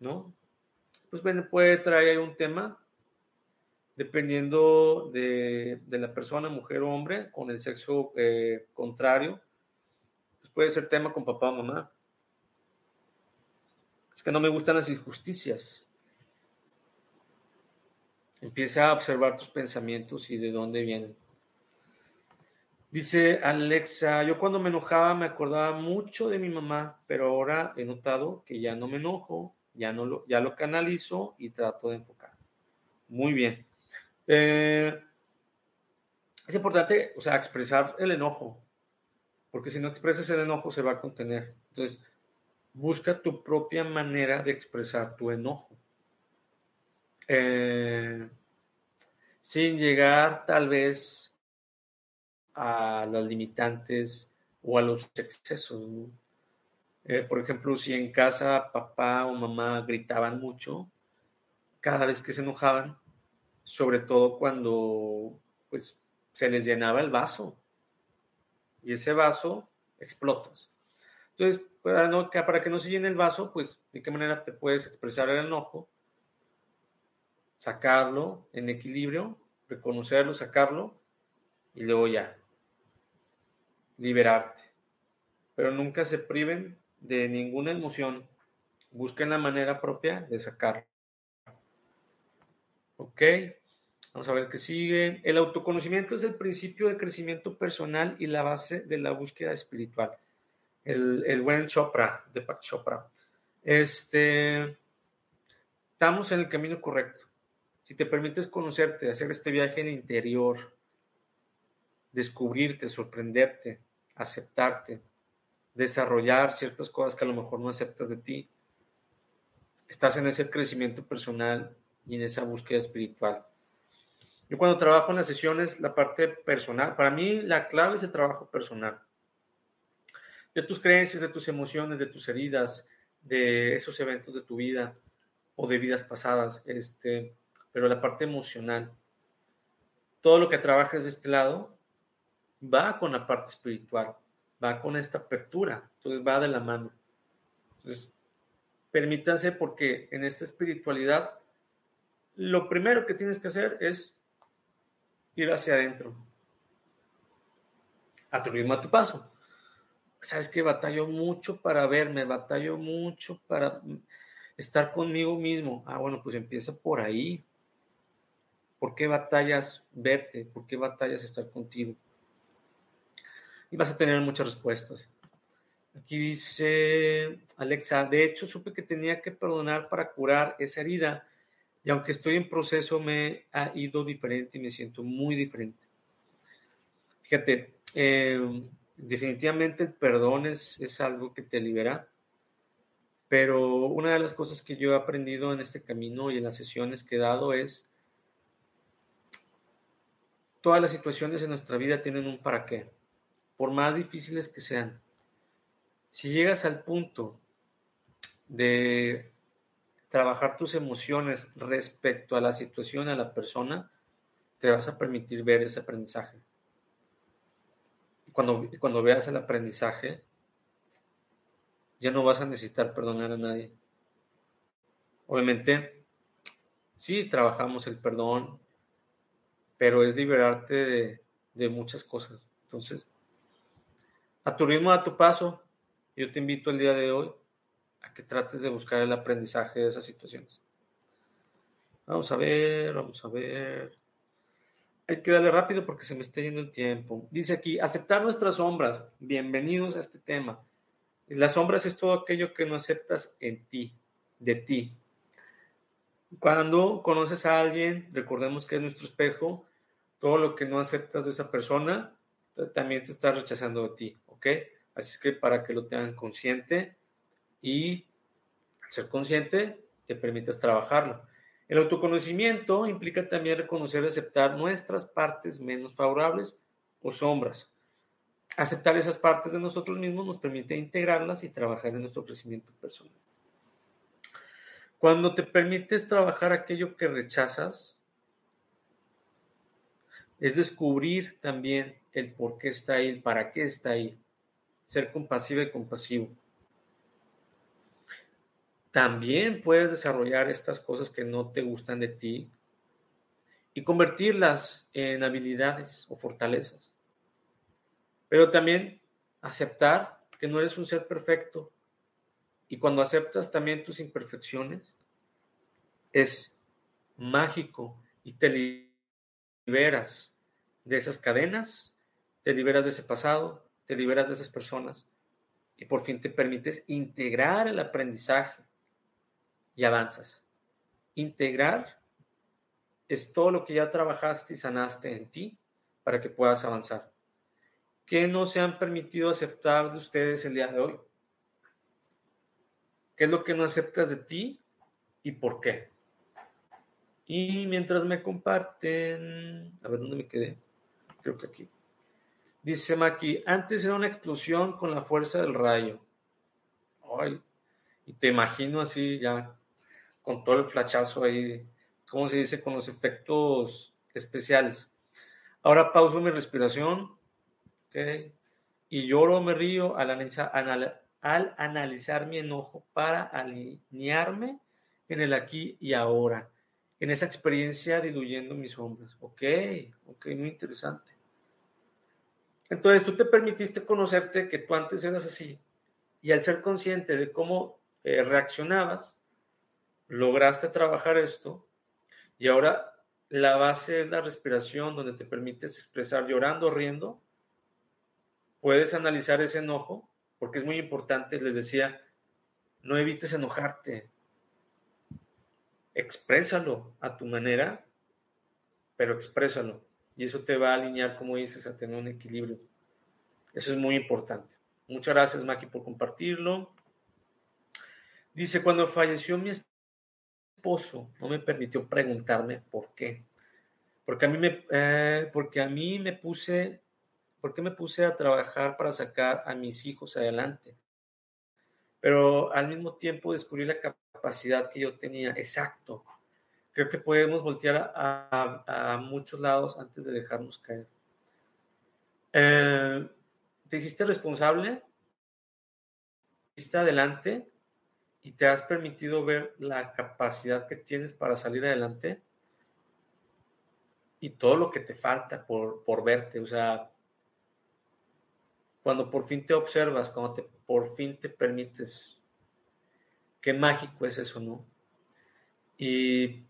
Speaker 1: ¿no? Pues puede traer un tema, dependiendo de, la persona, mujer o hombre, con el sexo eh, contrario, pues puede ser tema con papá o mamá. Es que no me gustan las injusticias. Empieza a observar tus pensamientos y de dónde vienen. Dice Alexa, yo cuando me enojaba me acordaba mucho de mi mamá, pero ahora he notado que ya no me enojo, ya, no lo, ya lo canalizo y trato de enfocar. Muy bien. Eh, es importante, o sea, expresar el enojo, porque si no expresas el enojo se va a contener. Entonces, busca tu propia manera de expresar tu enojo. Eh, sin llegar tal vez a las limitantes o a los excesos. Eh, por ejemplo, si en casa papá o mamá gritaban mucho, cada vez que se enojaban, sobre todo cuando pues, se les llenaba el vaso y ese vaso explotas. Entonces, para, no, para que no se llene el vaso, pues de qué manera te puedes expresar el enojo sacarlo en equilibrio, reconocerlo, sacarlo y luego ya, liberarte. Pero nunca se priven de ninguna emoción. Busquen la manera propia de sacarlo. ¿Ok? Vamos a ver qué sigue. El autoconocimiento es el principio de crecimiento personal y la base de la búsqueda espiritual. El, el buen Chopra, de Pak Chopra. Este, estamos en el camino correcto si te permites conocerte, hacer este viaje en interior, descubrirte, sorprenderte, aceptarte, desarrollar ciertas cosas que a lo mejor no aceptas de ti, estás en ese crecimiento personal y en esa búsqueda espiritual. Yo cuando trabajo en las sesiones, la parte personal, para mí la clave es el trabajo personal. De tus creencias, de tus emociones, de tus heridas, de esos eventos de tu vida o de vidas pasadas. Este, pero la parte emocional, todo lo que trabajes de este lado va con la parte espiritual, va con esta apertura, entonces va de la mano. Entonces, permítanse porque en esta espiritualidad, lo primero que tienes que hacer es ir hacia adentro, a tu ritmo, a tu paso. Sabes que batallo mucho para verme, batallo mucho para estar conmigo mismo. Ah, bueno, pues empieza por ahí ¿Por qué batallas verte? ¿Por qué batallas estar contigo? Y vas a tener muchas respuestas. Aquí dice Alexa, de hecho supe que tenía que perdonar para curar esa herida y aunque estoy en proceso me ha ido diferente y me siento muy diferente. Fíjate, eh, definitivamente el perdón es, es algo que te libera, pero una de las cosas que yo he aprendido en este camino y en las sesiones que he dado es, todas las situaciones en nuestra vida tienen un para qué, por más difíciles que sean. Si llegas al punto de trabajar tus emociones respecto a la situación, a la persona, te vas a permitir ver ese aprendizaje. Cuando, cuando veas el aprendizaje, ya no vas a necesitar perdonar a nadie. Obviamente, sí trabajamos el perdón, pero es liberarte de, de muchas cosas. Entonces, a tu ritmo, a tu paso, yo te invito el día de hoy a que trates de buscar el aprendizaje de esas situaciones. Vamos a ver, vamos a ver. Hay que darle rápido porque se me está yendo el tiempo. Dice aquí, aceptar nuestras sombras. Bienvenidos a este tema. Las sombras es todo aquello que no aceptas en ti, de ti. Cuando conoces a alguien, recordemos que es nuestro espejo, todo lo que no aceptas de esa persona también te está rechazando de ti, ¿ok? Así es que para que lo tengan consciente y ser consciente te permitas trabajarlo. El autoconocimiento implica también reconocer y aceptar nuestras partes menos favorables o sombras. Aceptar esas partes de nosotros mismos nos permite integrarlas y trabajar en nuestro crecimiento personal. Cuando te permites trabajar aquello que rechazas, es descubrir también el por qué está ahí, el para qué está ahí ser compasiva y compasivo. También puedes desarrollar estas cosas que no te gustan de ti y convertirlas en habilidades o fortalezas. Pero también aceptar que no eres un ser perfecto y cuando aceptas también tus imperfecciones, es mágico y te liberas de esas cadenas, te liberas de ese pasado, te liberas de esas personas y por fin te permites integrar el aprendizaje y avanzas. Integrar es todo lo que ya trabajaste y sanaste en ti para que puedas avanzar. ¿Qué no se han permitido aceptar de ustedes el día de hoy? ¿Qué es lo que no aceptas de ti y por qué? Y mientras me comparten, a ver dónde me quedé, creo que aquí. Dice Maki, antes era una explosión con la fuerza del rayo. Ay, y te imagino así ya, con todo el flachazo ahí, ¿cómo se dice? Con los efectos especiales. Ahora pauso mi respiración, ¿ok? Y lloro, me río al analizar, al analizar mi enojo para alinearme en el aquí y ahora, en esa experiencia diluyendo mis sombras. Ok, ok, muy interesante. Entonces tú te permitiste conocerte que tú antes eras así y al ser consciente de cómo eh, reaccionabas, lograste trabajar esto y ahora la base es la respiración donde te permites expresar llorando riendo. Puedes analizar ese enojo porque es muy importante, les decía, no evites enojarte. Exprésalo a tu manera, pero exprésalo y eso te va a alinear, como dices, a tener un equilibrio. Eso es muy importante. Muchas gracias, Maki, por compartirlo. Dice, cuando falleció mi esposo, no me permitió preguntarme por qué. Porque a mí me, eh, porque a mí me puse, porque me puse a trabajar para sacar a mis hijos adelante. Pero al mismo tiempo descubrí la capacidad que yo tenía. Exacto creo que podemos voltear a, muchos lados antes de dejarnos caer. Eh, te hiciste responsable, hiciste adelante y te has permitido ver la capacidad que tienes para salir adelante y todo lo que te falta por, por verte. O sea, cuando por fin te observas, cuando te, por fin te permites, qué mágico es eso, ¿no? Y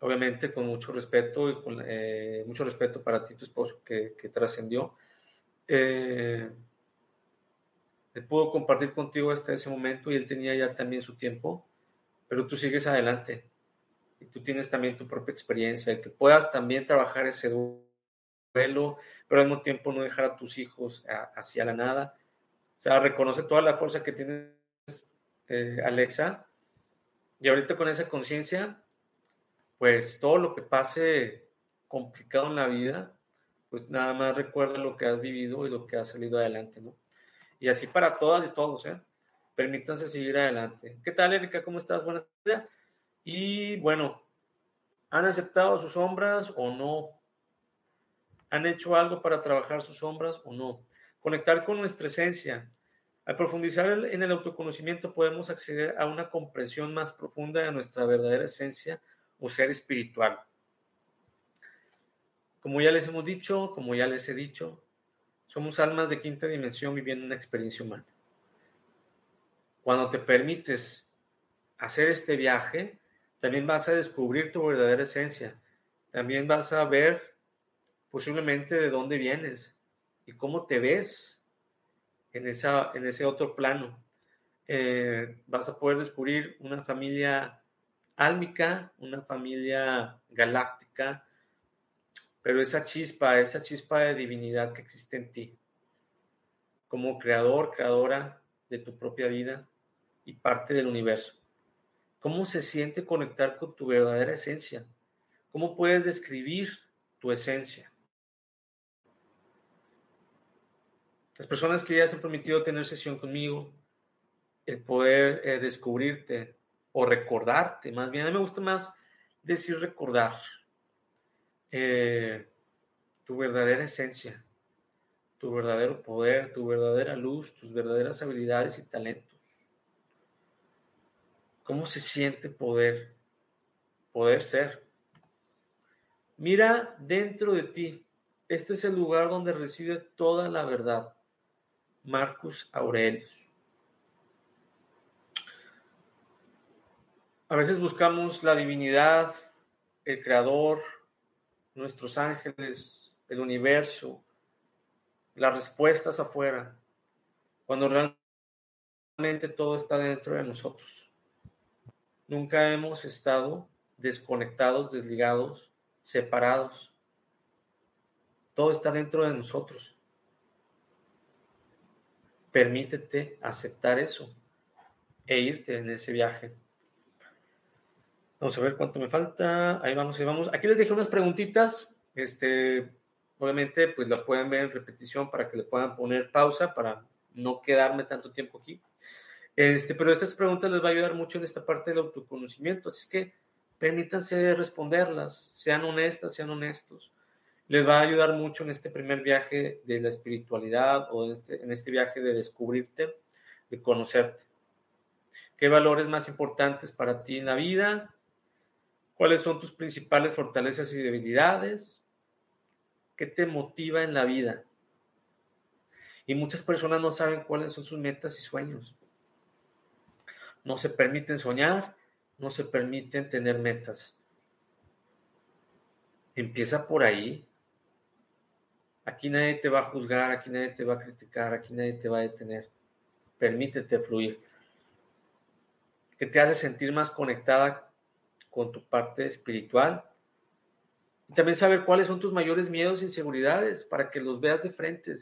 Speaker 1: obviamente con mucho respeto y con eh, mucho respeto para ti, tu esposo, que, que trascendió. Eh, pudo compartir contigo hasta ese momento y él tenía ya también su tiempo, pero tú sigues adelante y tú tienes también tu propia experiencia, el que puedas también trabajar ese duelo, pero al mismo tiempo no dejar a tus hijos hacia la nada. O sea, reconoce toda la fuerza que tienes, eh, Alexa, y ahorita con esa conciencia, pues todo lo que pase complicado en la vida, pues nada más recuerda lo que has vivido y lo que has salido adelante, ¿no? Y así para todas y todos, ¿eh? Permítanse seguir adelante. ¿Qué tal, Erika? ¿Cómo estás? Buenas tardes. Y bueno, ¿han aceptado sus sombras o no? ¿Han hecho algo para trabajar sus sombras o no? Conectar con nuestra esencia. Al profundizar en el autoconocimiento podemos acceder a una comprensión más profunda de nuestra verdadera esencia o ser espiritual. Como ya les hemos dicho, como ya les he dicho, somos almas de quinta dimensión viviendo una experiencia humana. Cuando te permites hacer este viaje, también vas a descubrir tu verdadera esencia. También vas a ver posiblemente de dónde vienes y cómo te ves en, esa, en ese otro plano. Eh, vas a poder descubrir una familia álmica, una familia galáctica, pero esa chispa, esa chispa de divinidad que existe en ti, como creador, creadora de tu propia vida y parte del universo. ¿Cómo se siente conectar con tu verdadera esencia? ¿Cómo puedes describir tu esencia? Las personas que ya se han permitido tener sesión conmigo, el poder eh, descubrirte o recordarte, más bien a mí me gusta más decir recordar eh, tu verdadera esencia, tu verdadero poder, tu verdadera luz, tus verdaderas habilidades y talentos. ¿Cómo se siente poder, poder ser? Mira dentro de ti. Este es el lugar donde reside toda la verdad. Marcus Aurelius. A veces buscamos la divinidad, el creador, nuestros ángeles, el universo, las respuestas afuera, cuando realmente todo está dentro de nosotros. Nunca hemos estado desconectados, desligados, separados. Todo está dentro de nosotros. Permítete aceptar eso e irte en ese viaje. Vamos a ver cuánto me falta. Ahí vamos, ahí vamos. Aquí les dejé unas preguntitas. Este, obviamente, pues las pueden ver en repetición para que le puedan poner pausa para no quedarme tanto tiempo aquí. Este, pero estas preguntas les va a ayudar mucho en esta parte del autoconocimiento, así es que permítanse responderlas, sean honestas, sean honestos. Les va a ayudar mucho en este primer viaje de la espiritualidad o en este, en este viaje de descubrirte, de conocerte. ¿Qué valores más importantes para ti en la vida? ¿Cuáles son tus principales fortalezas y debilidades? ¿Qué te motiva en la vida? Y muchas personas no saben cuáles son sus metas y sueños no se permiten soñar, no se permiten tener metas. Empieza por ahí. Aquí nadie te va a juzgar, aquí nadie te va a criticar, aquí nadie te va a detener. Permítete fluir. ¿Qué te hace sentir más conectada con tu parte espiritual? Y también saber cuáles son tus mayores miedos e inseguridades para que los veas de frente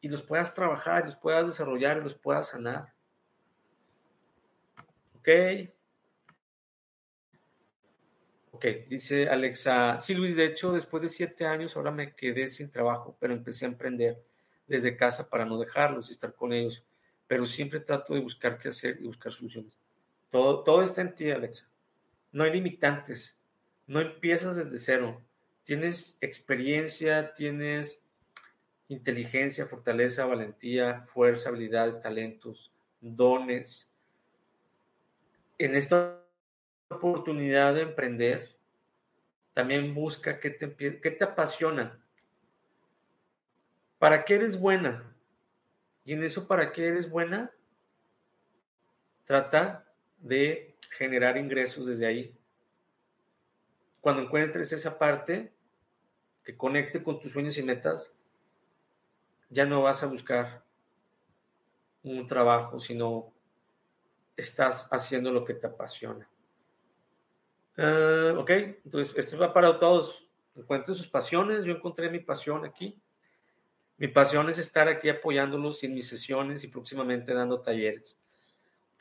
Speaker 1: y los puedas trabajar, los puedas desarrollar y los puedas sanar. Ok. Ok, dice Alexa. Sí, Luis, de hecho, después de siete años ahora me quedé sin trabajo, pero empecé a emprender desde casa para no dejarlos y estar con ellos. Pero siempre trato de buscar qué hacer y buscar soluciones. Todo, todo está en ti, Alexa. No hay limitantes. No empiezas desde cero. Tienes experiencia, tienes inteligencia, fortaleza, valentía, fuerza, habilidades, talentos, dones en esta oportunidad de emprender, también busca qué te, qué te apasiona. ¿Para qué eres buena? Y en eso, ¿para qué eres buena? Trata de generar ingresos desde ahí. cuando encuentres esa parte que conecte con tus sueños y metas, ya no vas a buscar un trabajo, sino estás haciendo lo que te apasiona. Ah, ok, entonces esto va para todos. Encuentren sus pasiones. Yo encontré mi pasión aquí. Mi pasión es estar aquí apoyándolos en mis sesiones y próximamente dando talleres.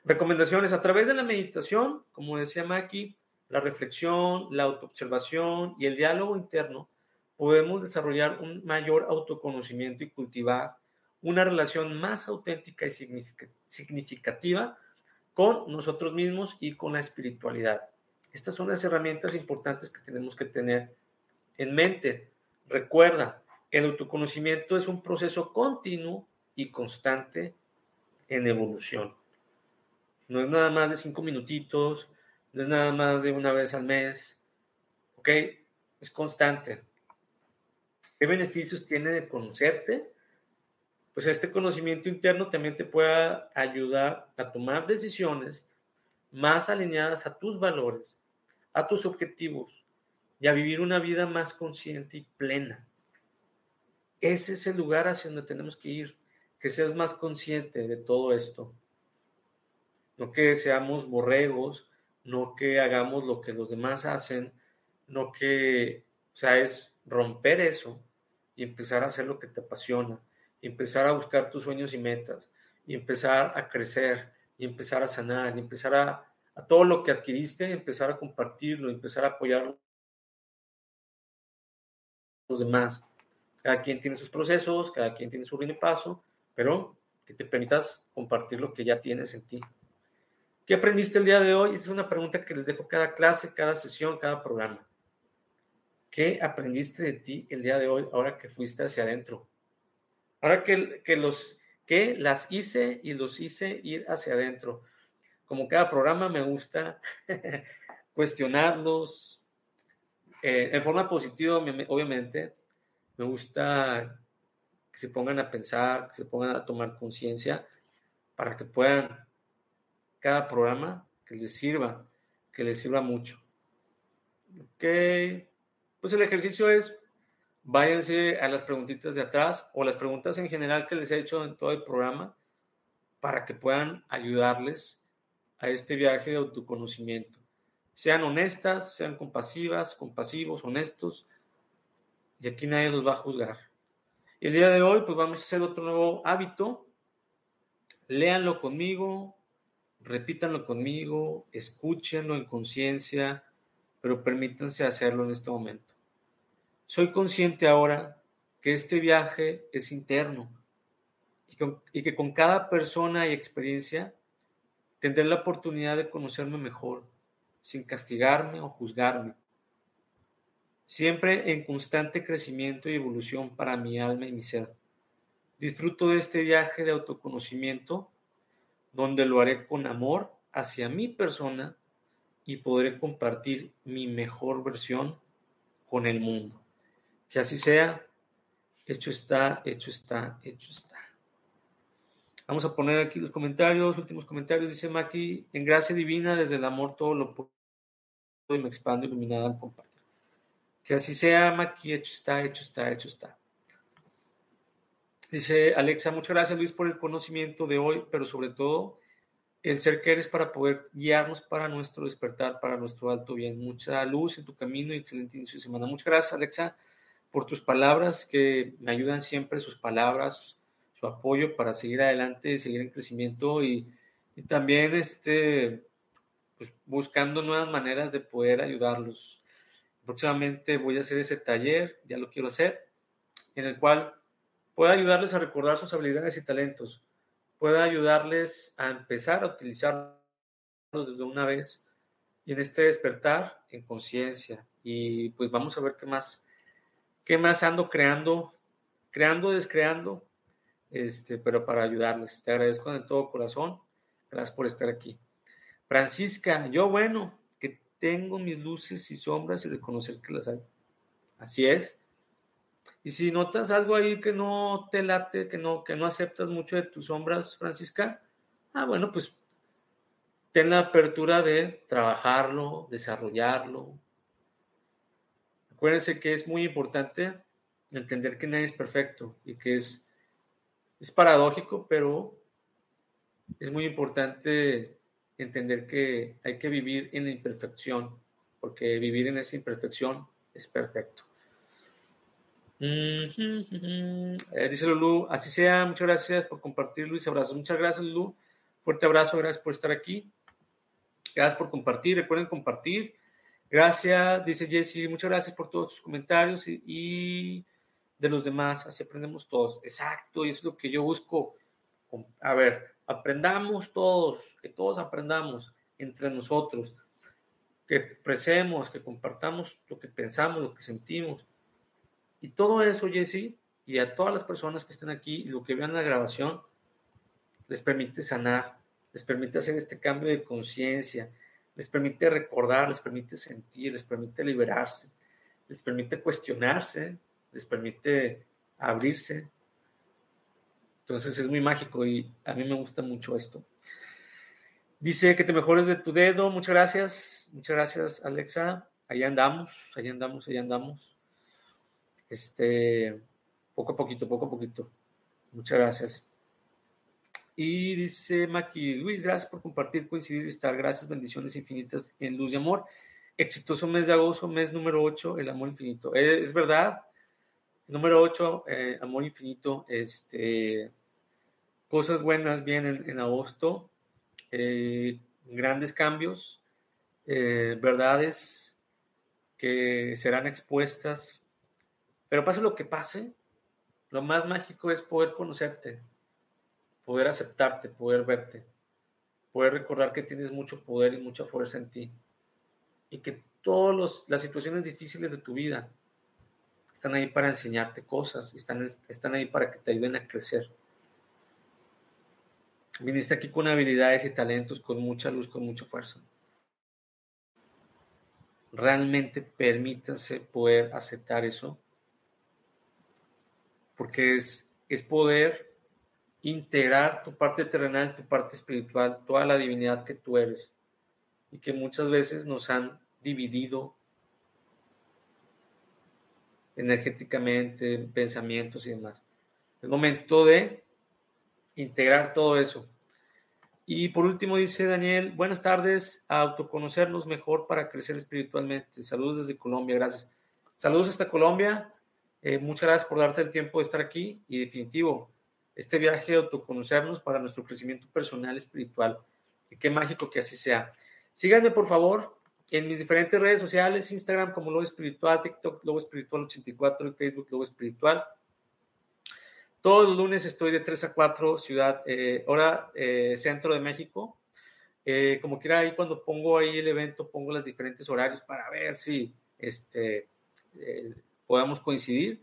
Speaker 1: Recomendaciones a través de la meditación, como decía Maki, la reflexión, la autoobservación y el diálogo interno, podemos desarrollar un mayor autoconocimiento y cultivar una relación más auténtica y significativa con nosotros mismos y con la espiritualidad. Estas son las herramientas importantes que tenemos que tener en mente. Recuerda, el autoconocimiento es un proceso continuo y constante en evolución. No es nada más de cinco minutitos, no es nada más de una vez al mes, ¿ok? Es constante. ¿Qué beneficios tiene de conocerte? Pues este conocimiento interno también te puede ayudar a tomar decisiones más alineadas a tus valores, a tus objetivos y a vivir una vida más consciente y plena. Ese es el lugar hacia donde tenemos que ir, que seas más consciente de todo esto. No que seamos borregos, no que hagamos lo que los demás hacen, no que, o sea, es romper eso y empezar a hacer lo que te apasiona, y empezar a buscar tus sueños y metas, y empezar a crecer, y empezar a sanar, y empezar a, a todo lo que adquiriste, empezar a compartirlo, empezar a apoyar a los demás. Cada quien tiene sus procesos, cada quien tiene su ritmo paso, pero que te permitas compartir lo que ya tienes en ti. ¿Qué aprendiste el día de hoy? Esa es una pregunta que les dejo cada clase, cada sesión, cada programa. ¿Qué aprendiste de ti el día de hoy ahora que fuiste hacia adentro? Ahora que, que, los, que las hice y los hice ir hacia adentro. Como cada programa me gusta cuestionarlos eh, en forma positiva, obviamente. Me gusta que se pongan a pensar, que se pongan a tomar conciencia para que puedan cada programa que les sirva, que les sirva mucho. Ok, pues el ejercicio es, váyanse a las preguntitas de atrás o las preguntas en general que les he hecho en todo el programa para que puedan ayudarles a este viaje de autoconocimiento. Sean honestas, sean compasivas, compasivos, honestos, y aquí nadie los va a juzgar. El día de hoy, pues vamos a hacer otro nuevo hábito. Léanlo conmigo, repítanlo conmigo, escúchenlo en conciencia, pero permítanse hacerlo en este momento. Soy consciente ahora que este viaje es interno y, que con cada persona y experiencia tendré la oportunidad de conocerme mejor, sin castigarme o juzgarme. Siempre en constante crecimiento y evolución para mi alma y mi ser. Disfruto de este viaje de autoconocimiento donde lo haré con amor hacia mi persona y podré compartir mi mejor versión con el mundo. Que así sea, hecho está, hecho está, hecho está. Vamos a poner aquí los comentarios, últimos comentarios. Dice Maki, en gracia divina, desde el amor todo lo puedo y me expando iluminada al compartir. Que así sea, Maki, hecho está, hecho está, hecho está. Dice Alexa, muchas gracias Luis por el conocimiento de hoy, pero sobre todo el ser que eres para poder guiarnos para nuestro despertar, para nuestro alto bien. Mucha luz en tu camino y excelente inicio de semana. Muchas gracias Alexa por tus palabras que me ayudan siempre, sus palabras, su apoyo para seguir adelante, seguir en crecimiento y, también este, pues, buscando nuevas maneras de poder ayudarlos. Próximamente voy a hacer ese taller, ya lo quiero hacer, en el cual pueda ayudarles a recordar sus habilidades y talentos, pueda ayudarles a empezar a utilizarlos desde una vez y en este despertar en conciencia. Y pues vamos a ver qué más, qué más ando creando, creando, descreando, este, pero para ayudarles. Te agradezco de todo corazón. Gracias por estar aquí. Francisca, yo bueno, que tengo mis luces y sombras y reconocer que las hay. Así es. Y si notas algo ahí que no te late, que no, que no aceptas mucho de tus sombras, Francisca, ah, bueno, pues ten la apertura de trabajarlo, desarrollarlo, Acuérdense que es muy importante entender que nadie es perfecto y que es, es paradójico, pero es muy importante entender que hay que vivir en la imperfección, porque vivir en esa imperfección es perfecto. Eh, dice Lulu, así sea, muchas gracias por compartir, Luis, abrazos. Muchas gracias, Lulu. Fuerte abrazo, gracias por estar aquí. Gracias por compartir, recuerden compartir. Gracias, dice Jesse, muchas gracias por todos tus comentarios y, de los demás, así aprendemos todos. Exacto, y es lo que yo busco. A ver, aprendamos todos, que todos aprendamos entre nosotros, que expresemos, que compartamos lo que pensamos, lo que sentimos. Y todo eso, Jesse, y a todas las personas que estén aquí y lo que vean la grabación, les permite sanar, les permite hacer este cambio de conciencia, les permite recordar, les permite sentir, les permite liberarse, les permite cuestionarse, les permite abrirse. Entonces es muy mágico y a mí me gusta mucho esto. Dice que te mejores de tu dedo. Muchas gracias. Muchas gracias, Alexa. Allá andamos, allá andamos, allá andamos. Este, poco a poquito, poco a poquito. Muchas gracias. Y dice Maki, Luis, gracias por compartir, coincidir y estar. Gracias, bendiciones infinitas en luz y amor. Exitoso mes de agosto, mes número 8, el amor infinito. Es, verdad. Número 8, eh, amor infinito. Este, cosas buenas vienen en agosto. Eh, grandes cambios. verdades que serán expuestas. Pero pase lo que pase, lo más mágico es poder conocerte poder aceptarte, poder verte, poder recordar que tienes mucho poder y mucha fuerza en ti y que todas las situaciones difíciles de tu vida están ahí para enseñarte cosas, están, están ahí para que te ayuden a crecer. Viniste aquí con habilidades y talentos, con mucha luz, con mucha fuerza. Realmente permítanse poder aceptar eso, porque es, es poder integrar tu parte terrenal, tu parte espiritual, toda la divinidad que tú eres y que muchas veces nos han dividido energéticamente, en pensamientos y demás. Es momento de integrar todo eso. Y por último dice Daniel, buenas tardes, a autoconocernos mejor para crecer espiritualmente. Saludos desde Colombia, gracias. Saludos hasta Colombia. Eh, muchas gracias por darte el tiempo de estar aquí y definitivo, este viaje autoconocernos para nuestro crecimiento personal espiritual. Qué mágico que así sea. Síganme, por favor, en mis diferentes redes sociales, Instagram como Lobo Espiritual, TikTok Lobo Espiritual 84 y Facebook Lobo Espiritual. Todos los lunes estoy de 3 a 4, ciudad, eh, hora eh, centro de México. Eh, como quiera, ahí cuando pongo ahí el evento, pongo los diferentes horarios para ver si este, podamos coincidir.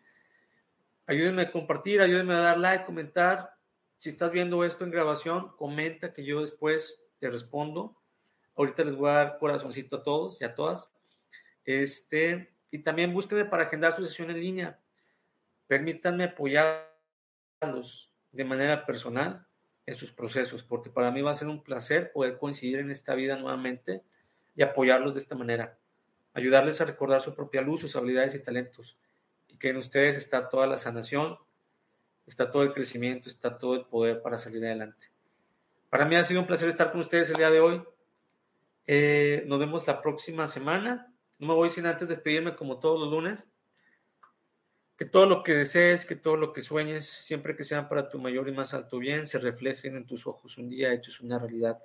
Speaker 1: Ayúdenme a compartir, ayúdenme a dar like, comentar. Si estás viendo esto en grabación, comenta que yo después te respondo. Ahorita les voy a dar corazoncito a todos y a todas. Este, y también búsquenme para agendar su sesión en línea. Permítanme apoyarlos de manera personal en sus procesos, porque para mí va a ser un placer poder coincidir en esta vida nuevamente y apoyarlos de esta manera. Ayudarles a recordar su propia luz, sus habilidades y talentos que en ustedes está toda la sanación, está todo el crecimiento, está todo el poder para salir adelante. Para mí ha sido un placer estar con ustedes el día de hoy. Eh, nos vemos la próxima semana. No me voy sin antes despedirme como todos los lunes. Que todo lo que desees, que todo lo que sueñes, siempre que sean para tu mayor y más alto bien, se reflejen en tus ojos un día hecho una realidad.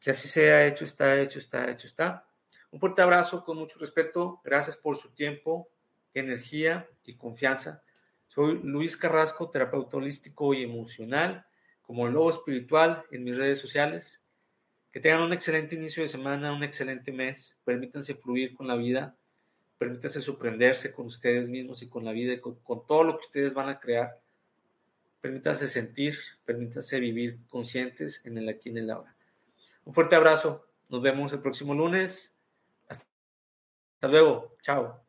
Speaker 1: Que así sea, hecho está, hecho está, hecho está. Un fuerte abrazo con mucho respeto. Gracias por su tiempo energía y confianza. Soy Luis Carrasco, terapeuta holístico y emocional, como lobo espiritual en mis redes sociales. Que tengan un excelente inicio de semana, un excelente mes. Permítanse fluir con la vida, permítanse sorprenderse con ustedes mismos y con la vida, con, con todo lo que ustedes van a crear. Permítanse sentir, permítanse vivir conscientes en el aquí y en el ahora. Un fuerte abrazo. Nos vemos el próximo lunes. Hasta luego. Chao.